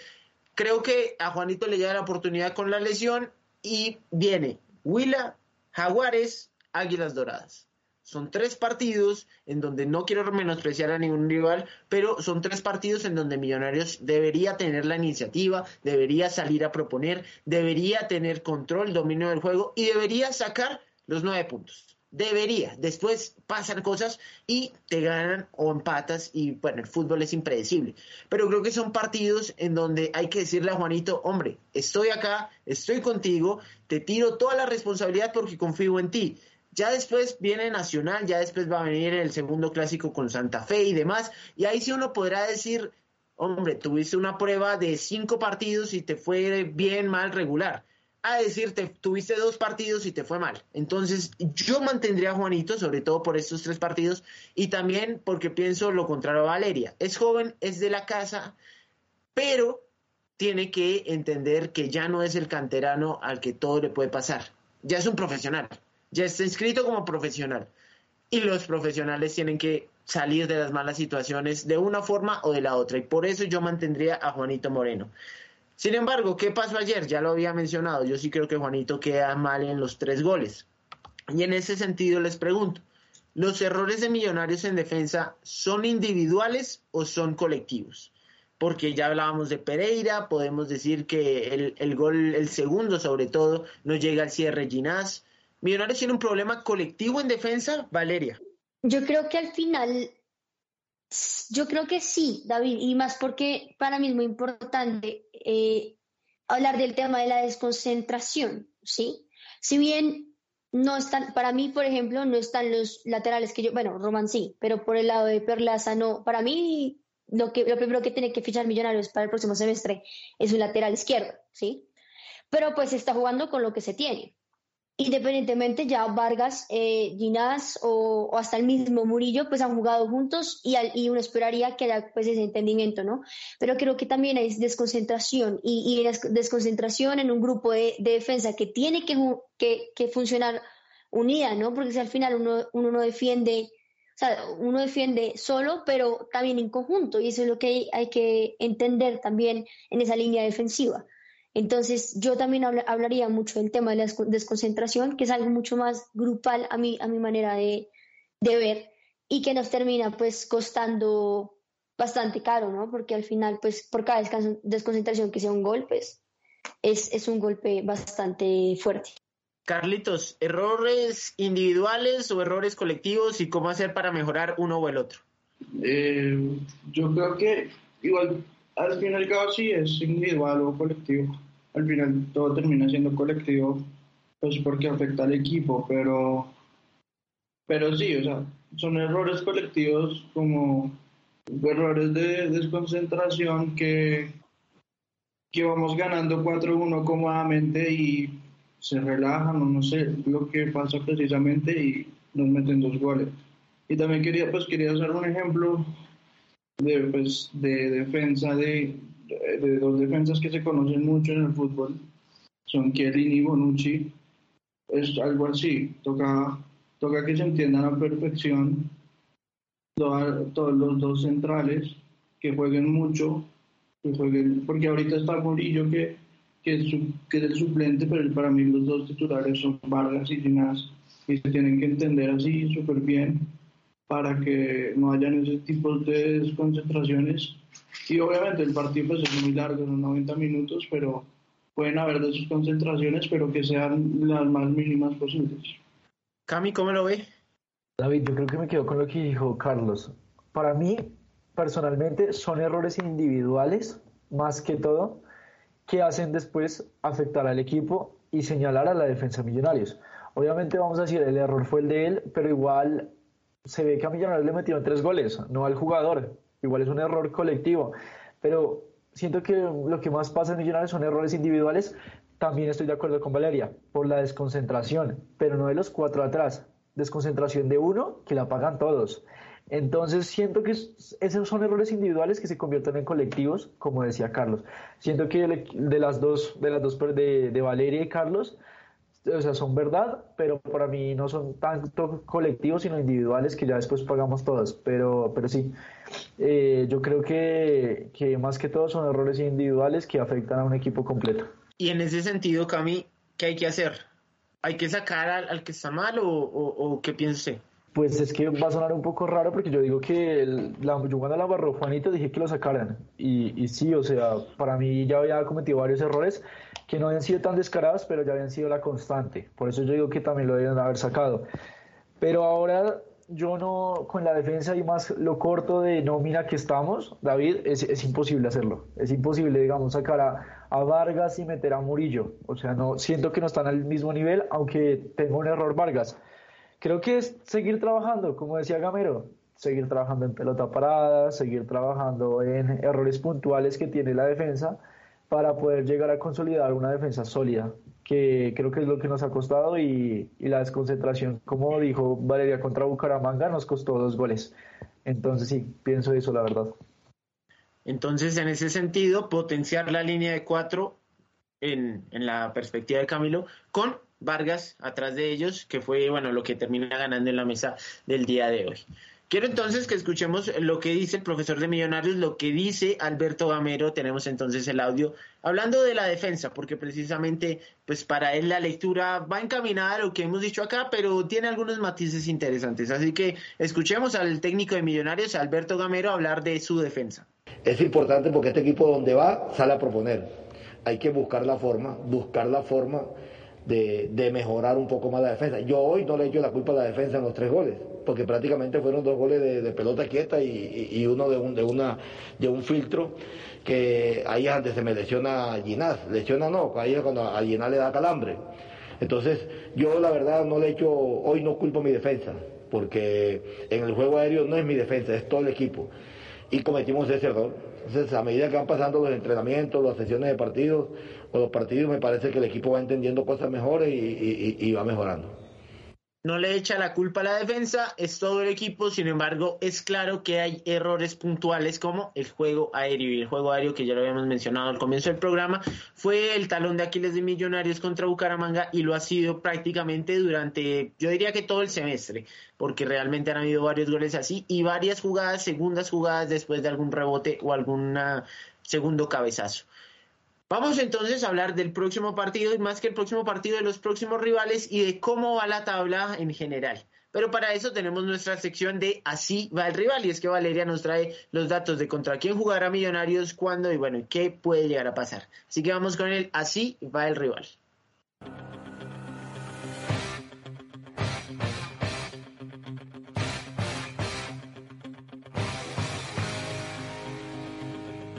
Creo que a Juanito le llega la oportunidad con la lesión y viene Huila, Jaguares, Águilas Doradas. son tres partidos en donde no quiero menospreciar a ningún rival, pero son tres partidos en donde Millonarios debería tener la iniciativa, debería salir a proponer, debería tener control, dominio del juego y debería sacar los nueve puntos. Debería. Después pasan cosas y te ganan o empatas y bueno, el fútbol es impredecible. Pero creo que son partidos en donde hay que decirle a Juanito, hombre, estoy acá, estoy contigo, te tiro toda la responsabilidad porque confío en ti. Ya después viene Nacional, ya después va a venir el segundo clásico con Santa Fe y demás. Y ahí sí uno podrá decir, hombre, tuviste una prueba de cinco partidos y te fue bien, mal, regular a decirte, tuviste dos partidos y te fue mal. Entonces, yo mantendría a Juanito, sobre todo por estos tres partidos, y también porque pienso lo contrario a Valeria. Es joven, es de la casa, pero tiene que entender que ya no es el canterano al que todo le puede pasar. Ya es un profesional, ya está inscrito como profesional. Y los profesionales tienen que salir de las malas situaciones de una forma o de la otra. Y por eso yo mantendría a Juanito Moreno. Sin embargo, ¿qué pasó ayer? Ya lo había mencionado. Yo sí creo que Juanito queda mal en los tres goles. Y en ese sentido les pregunto, ¿los errores de Millonarios en defensa son individuales o son colectivos? Porque ya hablábamos de Pereira, podemos decir que el, gol, el segundo sobre todo, no llega al cierre Ginás. ¿Millonarios tiene un problema colectivo en defensa, Valeria? Yo creo que al final yo creo que sí, David, y más porque para mí es muy importante eh, hablar del tema de la desconcentración, ¿sí? Si bien no están, para mí, por ejemplo, no están los laterales que yo, bueno, Roman sí, pero por el lado de Perlaza no, para mí lo, que, lo primero que tiene que fichar Millonarios para el próximo semestre es un lateral izquierdo, ¿sí? Pero pues está jugando con lo que se tiene independientemente ya Vargas, eh, Ginás o, hasta el mismo Murillo pues han jugado juntos y, uno esperaría que haya pues ese entendimiento, ¿no? Pero creo que también hay desconcentración y, desconcentración en un grupo de, defensa que tiene que, que, funcionar unida, ¿no? Porque si al final uno, uno no defiende, o sea, uno defiende solo, pero también en conjunto y eso es lo que hay que entender también en esa línea defensiva. Entonces, yo también hablaría mucho del tema de la desconcentración, que es algo mucho más grupal a mi, a mi manera de, ver y que nos termina pues costando bastante caro, ¿no? Porque al final, pues por cada desconcentración que sea un golpe, pues, es, es un golpe bastante fuerte. Carlitos, ¿errores individuales o errores colectivos y cómo hacer para mejorar uno o el otro? Eh, yo creo que igual al fin y al cabo sí es individual o colectivo. Al final todo termina siendo colectivo, pues porque afecta al equipo, pero, pero sí, o sea, son errores colectivos como errores de desconcentración que, que vamos ganando 4-1 cómodamente y se relajan o no sé lo que pasa precisamente y nos meten dos goles. Y también quería, pues quería hacer un ejemplo de, pues, de defensa de, de, dos defensas que se conocen mucho en el fútbol, son Chiellini y Bonucci. Es algo así, toca, toca que se entiendan a perfección todos los dos centrales, que jueguen mucho, que jueguen, porque ahorita está Murillo que, que, es, que es el suplente, pero para mí los dos titulares son Vargas y Ginás, y se tienen que entender así súper bien para que no hayan ese tipo de desconcentraciones. Y obviamente el partido pues, es muy largo, son 90 minutos, pero pueden haber de sus concentraciones, pero que sean las más mínimas posibles. Cami, ¿cómo lo ve? David, yo creo que me quedo con lo que dijo Carlos. Para mí, personalmente, son errores individuales, más que todo, que hacen después afectar al equipo y señalar a la defensa Millonarios. Obviamente vamos a decir, el error fue el de él, pero igual se ve que a Millonarios le metieron tres goles, no al jugador. Igual es un error colectivo. Pero siento que lo que más pasa en Millonarios son errores individuales. También estoy de acuerdo con Valeria, por la desconcentración, pero no de los cuatro atrás. Desconcentración de uno que la pagan todos. Entonces siento que esos son errores individuales que se convierten en colectivos, como decía Carlos. Siento que de las dos, de las dos de, de Valeria y Carlos, o sea, son verdad, pero para mí no son tanto colectivos, sino individuales que ya después pagamos todas. Pero, pero sí, eh, yo creo que, que, más que todo son errores individuales que afectan a un equipo completo. Y en ese sentido, Cami, ¿qué hay que hacer? ¿Hay que sacar al, que está mal o, o, qué piensa usted? Pues es que va a sonar un poco raro porque yo digo que la, yo cuando la barró Juanito dije que lo sacaran. Y, y, sí, o sea, para mí ya había cometido varios errores que no habían sido tan descarados, pero ya habían sido la constante. Por eso yo digo que también lo deben haber sacado. Pero ahora yo no, con la defensa y más lo corto de nómina que estamos, David, es, es imposible hacerlo. Es imposible, digamos, sacar a, a, Vargas y meter a Murillo. O sea, no siento que no están al mismo nivel, aunque tengo un error Vargas. Creo que es seguir trabajando, como decía Gamero, seguir trabajando en pelota parada, seguir trabajando en errores puntuales que tiene la defensa para poder llegar a consolidar una defensa sólida que creo que es lo que nos ha costado y, la desconcentración, como dijo Valeria contra Bucaramanga, nos costó dos goles. Entonces sí, pienso eso, la verdad. Entonces, en ese sentido, potenciar la línea de cuatro en, en la perspectiva de Camilo con Vargas atrás de ellos, que fue bueno lo que termina ganando en la mesa del día de hoy. Quiero entonces que escuchemos lo que dice el profesor de Millonarios, lo que dice Alberto Gamero. Tenemos entonces el audio hablando de la defensa, porque precisamente, pues para él la lectura va encaminada a lo que hemos dicho acá, pero tiene algunos matices interesantes. Así que escuchemos al técnico de Millonarios, Alberto Gamero, hablar de su defensa. Es importante porque este equipo donde va sale a proponer. Hay que buscar la forma, buscar la forma de, mejorar un poco más la defensa. Yo hoy no le echo la culpa a la defensa en los tres goles, porque prácticamente fueron dos goles de, pelota quieta y, uno de un, de, una, de un filtro que ahí antes se me lesiona a Ginás, lesiona no, ahí es cuando a Ginás le da calambre. Entonces, yo la verdad no le echo, hoy no culpo a mi defensa, porque en el juego aéreo no es mi defensa, es todo el equipo. Y cometimos ese error. Entonces, a medida que van pasando los entrenamientos, las sesiones de partidos, con los partidos me parece que el equipo va entendiendo cosas mejores y, va mejorando. No le echa la culpa a la defensa, es todo el equipo, sin embargo, es claro que hay errores puntuales como el juego aéreo y el juego aéreo que ya lo habíamos mencionado al comienzo del programa, fue el talón de Aquiles de Millonarios contra Bucaramanga y lo ha sido prácticamente durante, yo diría que todo el semestre, porque realmente han habido varios goles así y varias jugadas, segundas jugadas después de algún rebote o algún segundo cabezazo. Vamos entonces a hablar del próximo partido y más que el próximo partido de los próximos rivales y de cómo va la tabla en general. Pero para eso tenemos nuestra sección de Así va el rival y es que Valeria nos trae los datos de contra quién jugará Millonarios, cuándo y bueno, qué puede llegar a pasar. Así que vamos con el Así va el rival.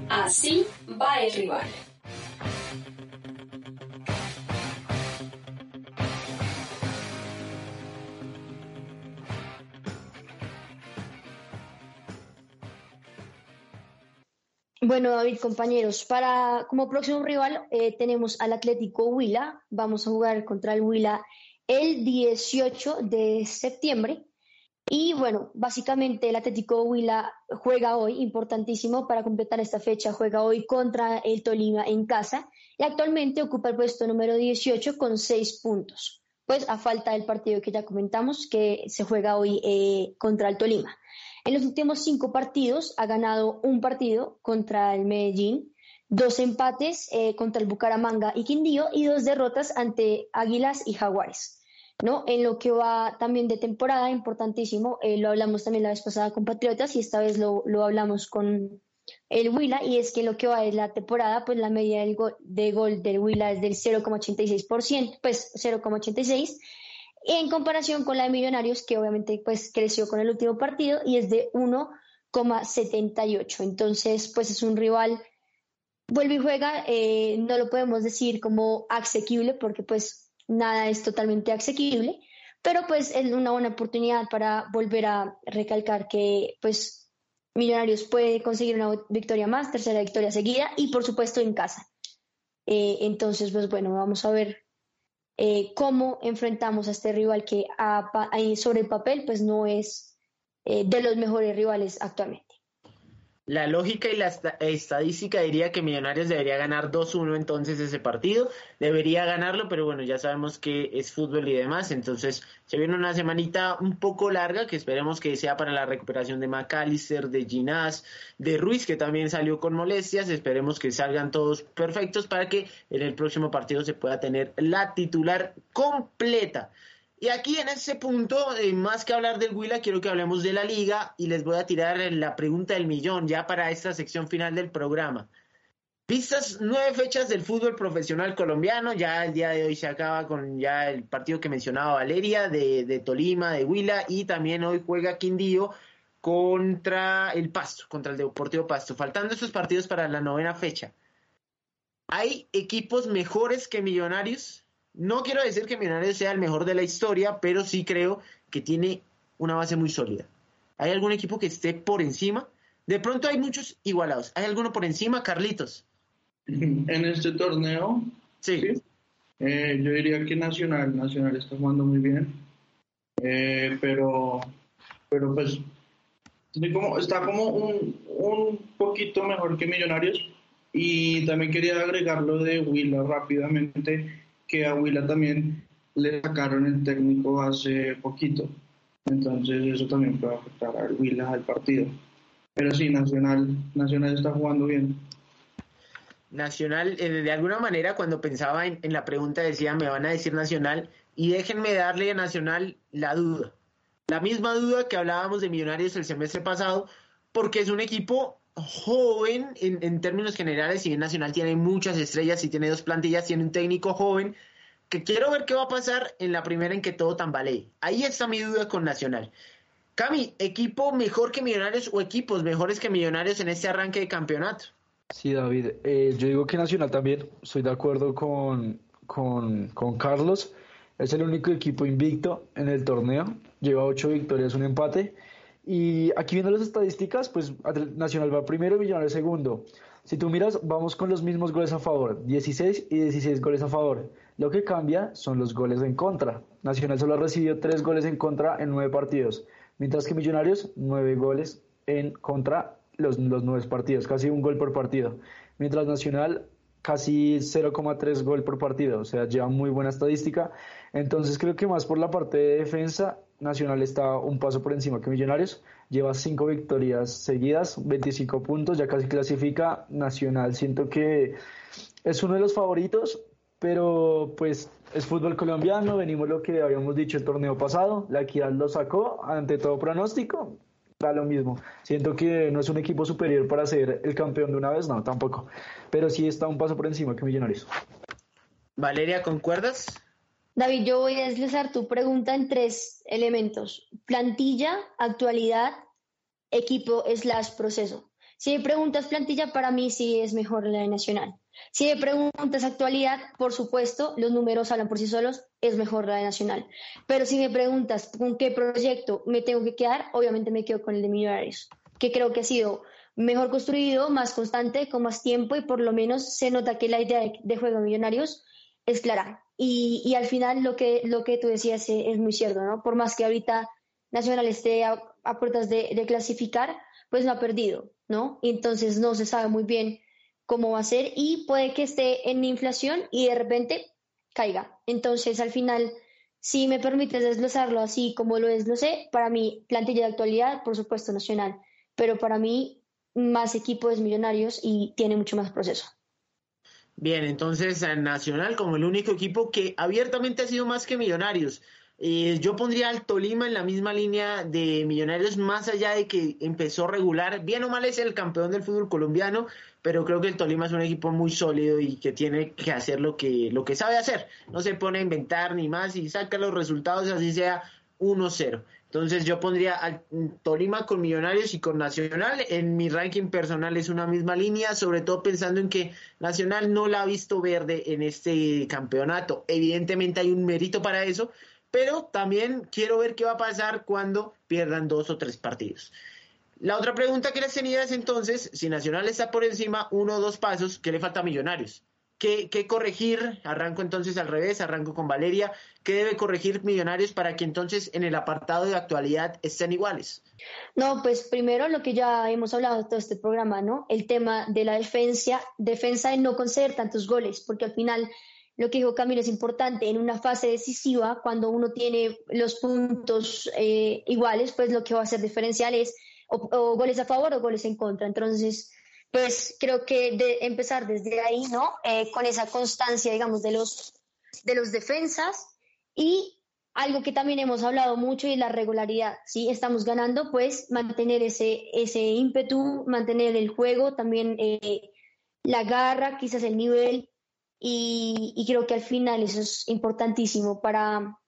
Así va el rival. Bueno, David, compañeros, para como próximo rival eh, tenemos al Atlético Huila. Vamos a jugar contra el Huila el 18 de septiembre. Y bueno, básicamente el Atlético Huila juega hoy, importantísimo para completar esta fecha, juega hoy contra el Tolima en casa y actualmente ocupa el puesto número 18 con seis puntos. Pues a falta del partido que ya comentamos, que se juega hoy eh, contra el Tolima. En los últimos cinco partidos ha ganado un partido contra el Medellín, dos empates eh, contra el Bucaramanga y Quindío y dos derrotas ante Águilas y Jaguares. ¿no? En lo que va también de temporada, importantísimo, eh, lo hablamos también la vez pasada con Patriotas y esta vez lo, hablamos con el Huila, y es que lo que va de la temporada, pues la media del de gol del Huila es del 0,86%, pues 0,86%, en comparación con la de Millonarios, que obviamente pues creció con el último partido y es de 1,78. Entonces, pues es un rival, vuelve y juega, eh, no lo podemos decir como asequible porque pues nada es totalmente asequible, pero pues es una buena oportunidad para volver a recalcar que pues Millonarios puede conseguir una victoria más, tercera victoria seguida y por supuesto en casa. Eh, entonces, pues bueno, vamos a ver eh, cómo enfrentamos a este rival que sobre el papel pues no es eh, de los mejores rivales actualmente. La lógica y la estadística diría que Millonarios debería ganar 2-1 entonces ese partido. Debería ganarlo, pero bueno, ya sabemos que es fútbol y demás. Entonces se viene una semanita un poco larga que esperemos que sea para la recuperación de McAllister, de Ginás, de Ruiz, que también salió con molestias. Esperemos que salgan todos perfectos para que en el próximo partido se pueda tener la titular completa. Y aquí en ese punto, eh, más que hablar del Huila, quiero que hablemos de la liga y les voy a tirar la pregunta del millón ya para esta sección final del programa. Vistas nueve fechas del fútbol profesional colombiano, ya el día de hoy se acaba con ya el partido que mencionaba Valeria de, de Tolima, de Huila y también hoy juega Quindío contra el Pasto, contra el Deportivo Pasto. Faltando esos partidos para la novena fecha. ¿Hay equipos mejores que Millonarios? No quiero decir que Millonarios sea el mejor de la historia, pero sí creo que tiene una base muy sólida. ¿Hay algún equipo que esté por encima? De pronto hay muchos igualados. ¿Hay alguno por encima, Carlitos? (laughs) En este torneo, sí. Eh, yo diría que Nacional, Nacional está jugando muy bien, eh, pero, pero pues como, está como un, un poquito mejor que Millonarios y también quería agregar lo de Huila rápidamente, que a Huila también le sacaron el técnico hace poquito, entonces eso también puede afectar a Huila al partido. Pero sí, Nacional, Nacional está jugando bien. Nacional, eh, de alguna manera cuando pensaba en, la pregunta decía, me van a decir Nacional y déjenme darle a Nacional la duda. La misma duda que hablábamos de Millonarios el semestre pasado, porque es un equipo joven en, términos generales, si bien Nacional tiene muchas estrellas y tiene dos plantillas, tiene un técnico joven, que quiero ver qué va a pasar en la primera en que todo tambalee. Ahí está mi duda con Nacional. Cami, ¿equipo mejor que Millonarios o equipos mejores que Millonarios en este arranque de campeonato? Sí, David. Eh, yo digo que Nacional también, estoy de acuerdo con, con, con, Carlos. Es el único equipo invicto en el torneo. Lleva ocho victorias, un empate. Y aquí viendo las estadísticas, pues Nacional va primero y Millonarios segundo. Si tú miras, vamos con los mismos goles a favor, 16 y 16 goles a favor. Lo que cambia son los goles en contra. Nacional solo ha recibido tres goles en contra en nueve partidos, mientras que Millonarios nueve goles en contra los, los nueve partidos, casi un gol por partido. Mientras Nacional casi 0,3 gol por partido, o sea, lleva muy buena estadística. Entonces creo que más por la parte de defensa, Nacional está un paso por encima que Millonarios. Lleva cinco victorias seguidas, 25 puntos, ya casi clasifica. Nacional siento que es uno de los favoritos, pero pues es fútbol colombiano, venimos lo que habíamos dicho el torneo pasado, la equidad lo sacó ante todo pronóstico, da lo mismo. Siento que no es un equipo superior para ser el campeón de una vez, no, tampoco. Pero sí está un paso por encima que Millonarios. Valeria, ¿concuerdas? David, yo voy a deslizar tu pregunta en tres elementos. Plantilla, actualidad, equipo slash proceso. Si me preguntas plantilla, para mí sí es mejor la de Nacional. Si me preguntas actualidad, por supuesto, los números hablan por sí solos, es mejor la de Nacional. Pero si me preguntas con qué proyecto me tengo que quedar, obviamente me quedo con el de Millonarios, que creo que ha sido mejor construido, más constante, con más tiempo y por lo menos se nota que la idea de, juego de Millonarios es clara. Y, al final lo que, lo que tú decías es, muy cierto, ¿no? Por más que ahorita Nacional esté a, puertas de, clasificar, pues no ha perdido, ¿no? Y entonces no se sabe muy bien cómo va a ser y puede que esté en inflación y de repente caiga. Entonces, al final, si me permites desglosarlo así como lo desglosé, para mí, plantilla de actualidad, por supuesto, nacional, pero para mí, más equipos millonarios y tiene mucho más proceso. Bien, entonces Nacional como el único equipo que abiertamente ha sido más que Millonarios. Eh, yo pondría al Tolima en la misma línea de Millonarios, más allá de que empezó regular. Bien o mal es el campeón del fútbol colombiano, pero creo que el Tolima es un equipo muy sólido y que tiene que hacer lo que, lo que sabe hacer. No se pone a inventar ni más y saca los resultados así sea 1-0. Entonces yo pondría al Tolima con Millonarios y con Nacional. En mi ranking personal es una misma línea, sobre todo pensando en que Nacional no la ha visto verde en este campeonato. Evidentemente hay un mérito para eso, pero también quiero ver qué va a pasar cuando pierdan dos o tres partidos. La otra pregunta que les tenía es entonces, si Nacional está por encima uno o dos pasos, ¿qué le falta a Millonarios? ¿Qué, corregir? Arranco entonces al revés, arranco con Valeria. ¿Qué debe corregir Millonarios para que entonces en el apartado de actualidad estén iguales? No, pues primero lo que ya hemos hablado todo este programa, ¿no? El tema de la defensa, defensa de no conceder tantos goles, porque al final lo que dijo Camilo es importante en una fase decisiva, cuando uno tiene los puntos eh, iguales, pues lo que va a hacer diferencial es o, goles a favor o goles en contra. Entonces, pues creo que de empezar desde ahí, ¿no? Eh, con esa constancia, digamos, de los, de los defensas y algo que también hemos hablado mucho y la regularidad. Si estamos ganando, pues mantener ese, ese ímpetu, mantener el juego, también eh, la garra, quizás el nivel. Y, y, creo que al final eso es importantísimo para,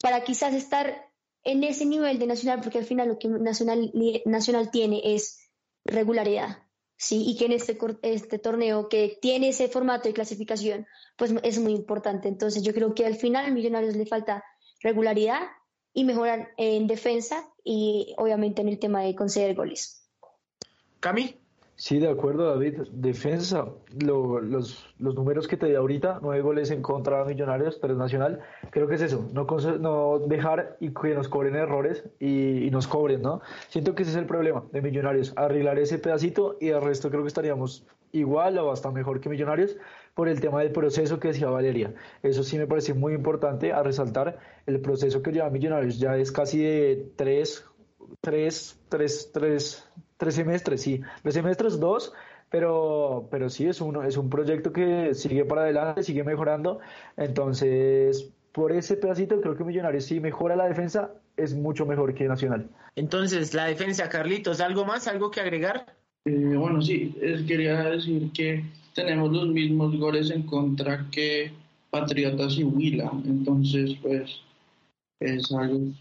para quizás estar en ese nivel de Nacional, porque al final lo que Nacional, Nacional tiene es regularidad. Sí, y que en este, este torneo que tiene ese formato de clasificación, pues es muy importante. Entonces yo creo que al final a Millonarios le falta regularidad y mejorar en defensa y obviamente en el tema de conceder goles. Cami. Sí, de acuerdo, David. Defensa, los, los, números que te di ahorita, nueve goles en contra de Millonarios, tres Nacional, creo que es eso, no, no dejar y que nos cobren errores y, nos cobren, ¿no? Siento que ese es el problema de Millonarios, arreglar ese pedacito y el resto creo que estaríamos igual o hasta mejor que Millonarios por el tema del proceso que decía Valeria. Eso sí me parece muy importante a resaltar. El proceso que lleva Millonarios ya es casi de tres, tres, tres, tres, tres semestres, sí. Tres semestres, dos, pero, pero sí, es, uno, es un proyecto que sigue para adelante, sigue mejorando. Entonces, por ese pedacito, creo que Millonarios sí mejora la defensa, es mucho mejor que Nacional. Entonces, la defensa, Carlitos, ¿algo más? ¿Algo que agregar? Eh, bueno, sí, quería decir que tenemos los mismos goles en contra que Patriotas y Huila, entonces pues es algo...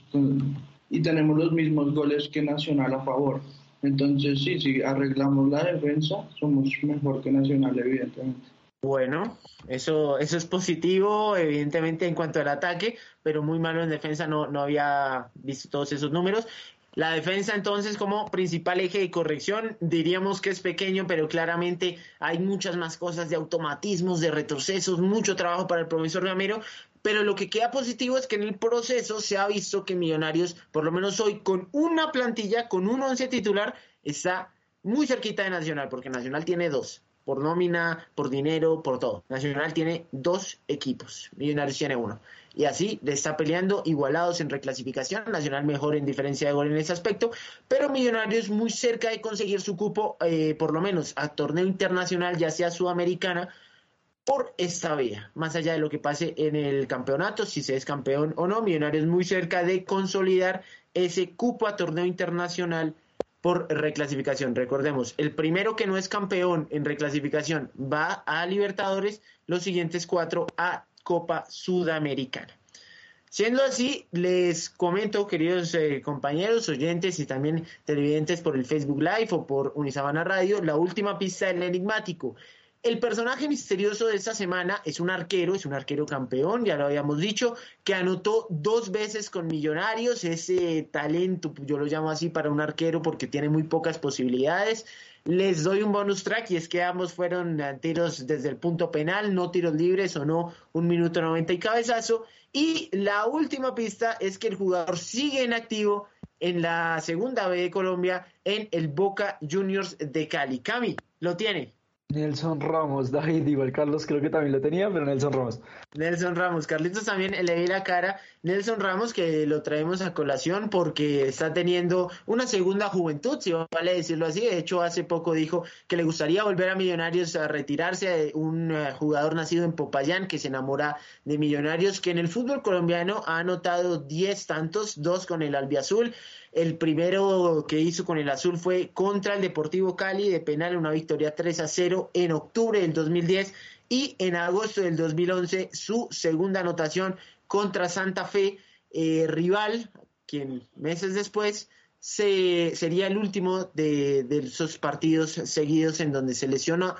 Y tenemos los mismos goles que Nacional a favor. Entonces sí, si arreglamos la defensa, somos mejor que Nacional, evidentemente. Bueno, eso, eso es positivo, evidentemente, en cuanto al ataque, pero muy malo en defensa, no, no había visto todos esos números. La defensa entonces como principal eje de corrección diríamos que es pequeño, pero claramente hay muchas más cosas de automatismos, de retrocesos, mucho trabajo para el profesor Ramiro, pero lo que queda positivo es que en el proceso se ha visto que Millonarios, por lo menos hoy, con una plantilla, con un once titular, está muy cerquita de Nacional, porque Nacional tiene dos, por nómina, por dinero, por todo. Nacional tiene dos equipos, Millonarios tiene uno y así le está peleando igualados en reclasificación, Nacional mejor en diferencia de gol en ese aspecto, pero Millonarios muy cerca de conseguir su cupo, eh, por lo menos a torneo internacional, ya sea sudamericana, por esta vía, más allá de lo que pase en el campeonato, si se es campeón o no, Millonarios muy cerca de consolidar ese cupo a torneo internacional por reclasificación. Recordemos, el primero que no es campeón en reclasificación va a Libertadores, los siguientes cuatro a Copa Sudamericana. Siendo así, les comento, queridos eh, compañeros, oyentes y también televidentes por el Facebook Live o por Unisabana Radio, la última pista del enigmático. El personaje misterioso de esta semana es un arquero, es un arquero campeón, ya lo habíamos dicho, que anotó dos veces con Millonarios, ese talento, yo lo llamo así para un arquero porque tiene muy pocas posibilidades. Les doy un bonus track y es que ambos fueron tiros desde el punto penal, no tiros libres o no un minuto 90 y cabezazo. Y la última pista es que el jugador sigue en activo en la segunda B de Colombia en el Boca Juniors de Cali. Cami, lo tiene. Nelson Ramos, David, igual Carlos creo que también lo tenía, pero Nelson Ramos. Nelson Ramos, Carlitos también le vi la cara. Nelson Ramos que lo traemos a colación porque está teniendo una segunda juventud, si vale decirlo así. De hecho, hace poco dijo que le gustaría volver a Millonarios a retirarse un eh, jugador nacido en Popayán que se enamora de Millonarios, que en el fútbol colombiano ha anotado 10 tantos, dos con el Albiazul. El primero que hizo con el azul fue contra el Deportivo Cali de penal, una victoria 3 a 0 en octubre del 2010 y en agosto del 2011 su segunda anotación contra Santa Fe, eh, rival, quien meses después se, sería el último de, de, esos partidos seguidos en donde se lesionó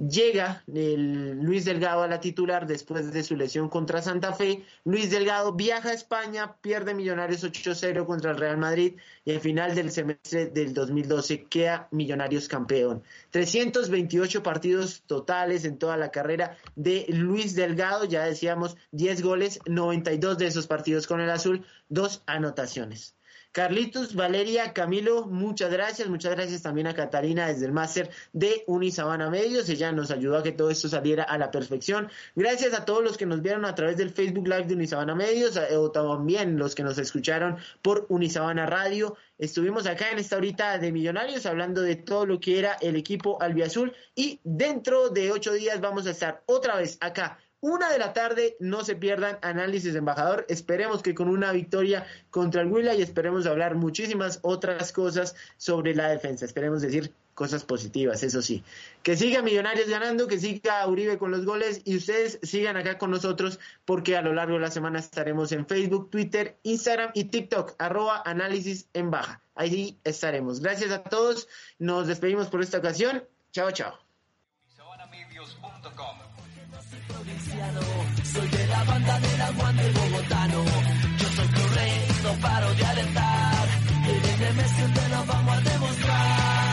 Llega Luis Delgado a la titular después de su lesión contra Santa Fe. Luis Delgado viaja a España, pierde Millonarios 8-0 contra el Real Madrid y al final del semestre del 2012 queda Millonarios campeón. 328 partidos totales en toda la carrera de Luis Delgado, ya decíamos 10 goles, 92 de esos partidos con el azul, dos anotaciones. Carlitos, Valeria, Camilo, muchas gracias. Muchas gracias también a Catalina desde el máster de Unisabana Medios. Ella nos ayudó a que todo esto saliera a la perfección. Gracias a todos los que nos vieron a través del Facebook Live de Unisabana Medios, o también los que nos escucharon por Unisabana Radio. Estuvimos acá en esta horita de Millonarios hablando de todo lo que era el equipo albiazul y dentro de ocho días vamos a estar otra vez acá Una de la tarde, no se pierdan análisis embajador. Esperemos que con una victoria contra el Huila y esperemos hablar muchísimas otras cosas sobre la defensa. Esperemos decir cosas positivas, eso sí. Que siga Millonarios ganando, que siga Uribe con los goles y ustedes sigan acá con nosotros porque a lo largo de la semana estaremos en Facebook, Twitter, Instagram y TikTok, arroba análisis en. Ahí estaremos. Gracias a todos. Nos despedimos por esta ocasión. Chao, chao. Soy de la banda del aguante bogotano. Yo soy Correy, no paro de alentar. El Messi te lo vamos a demostrar.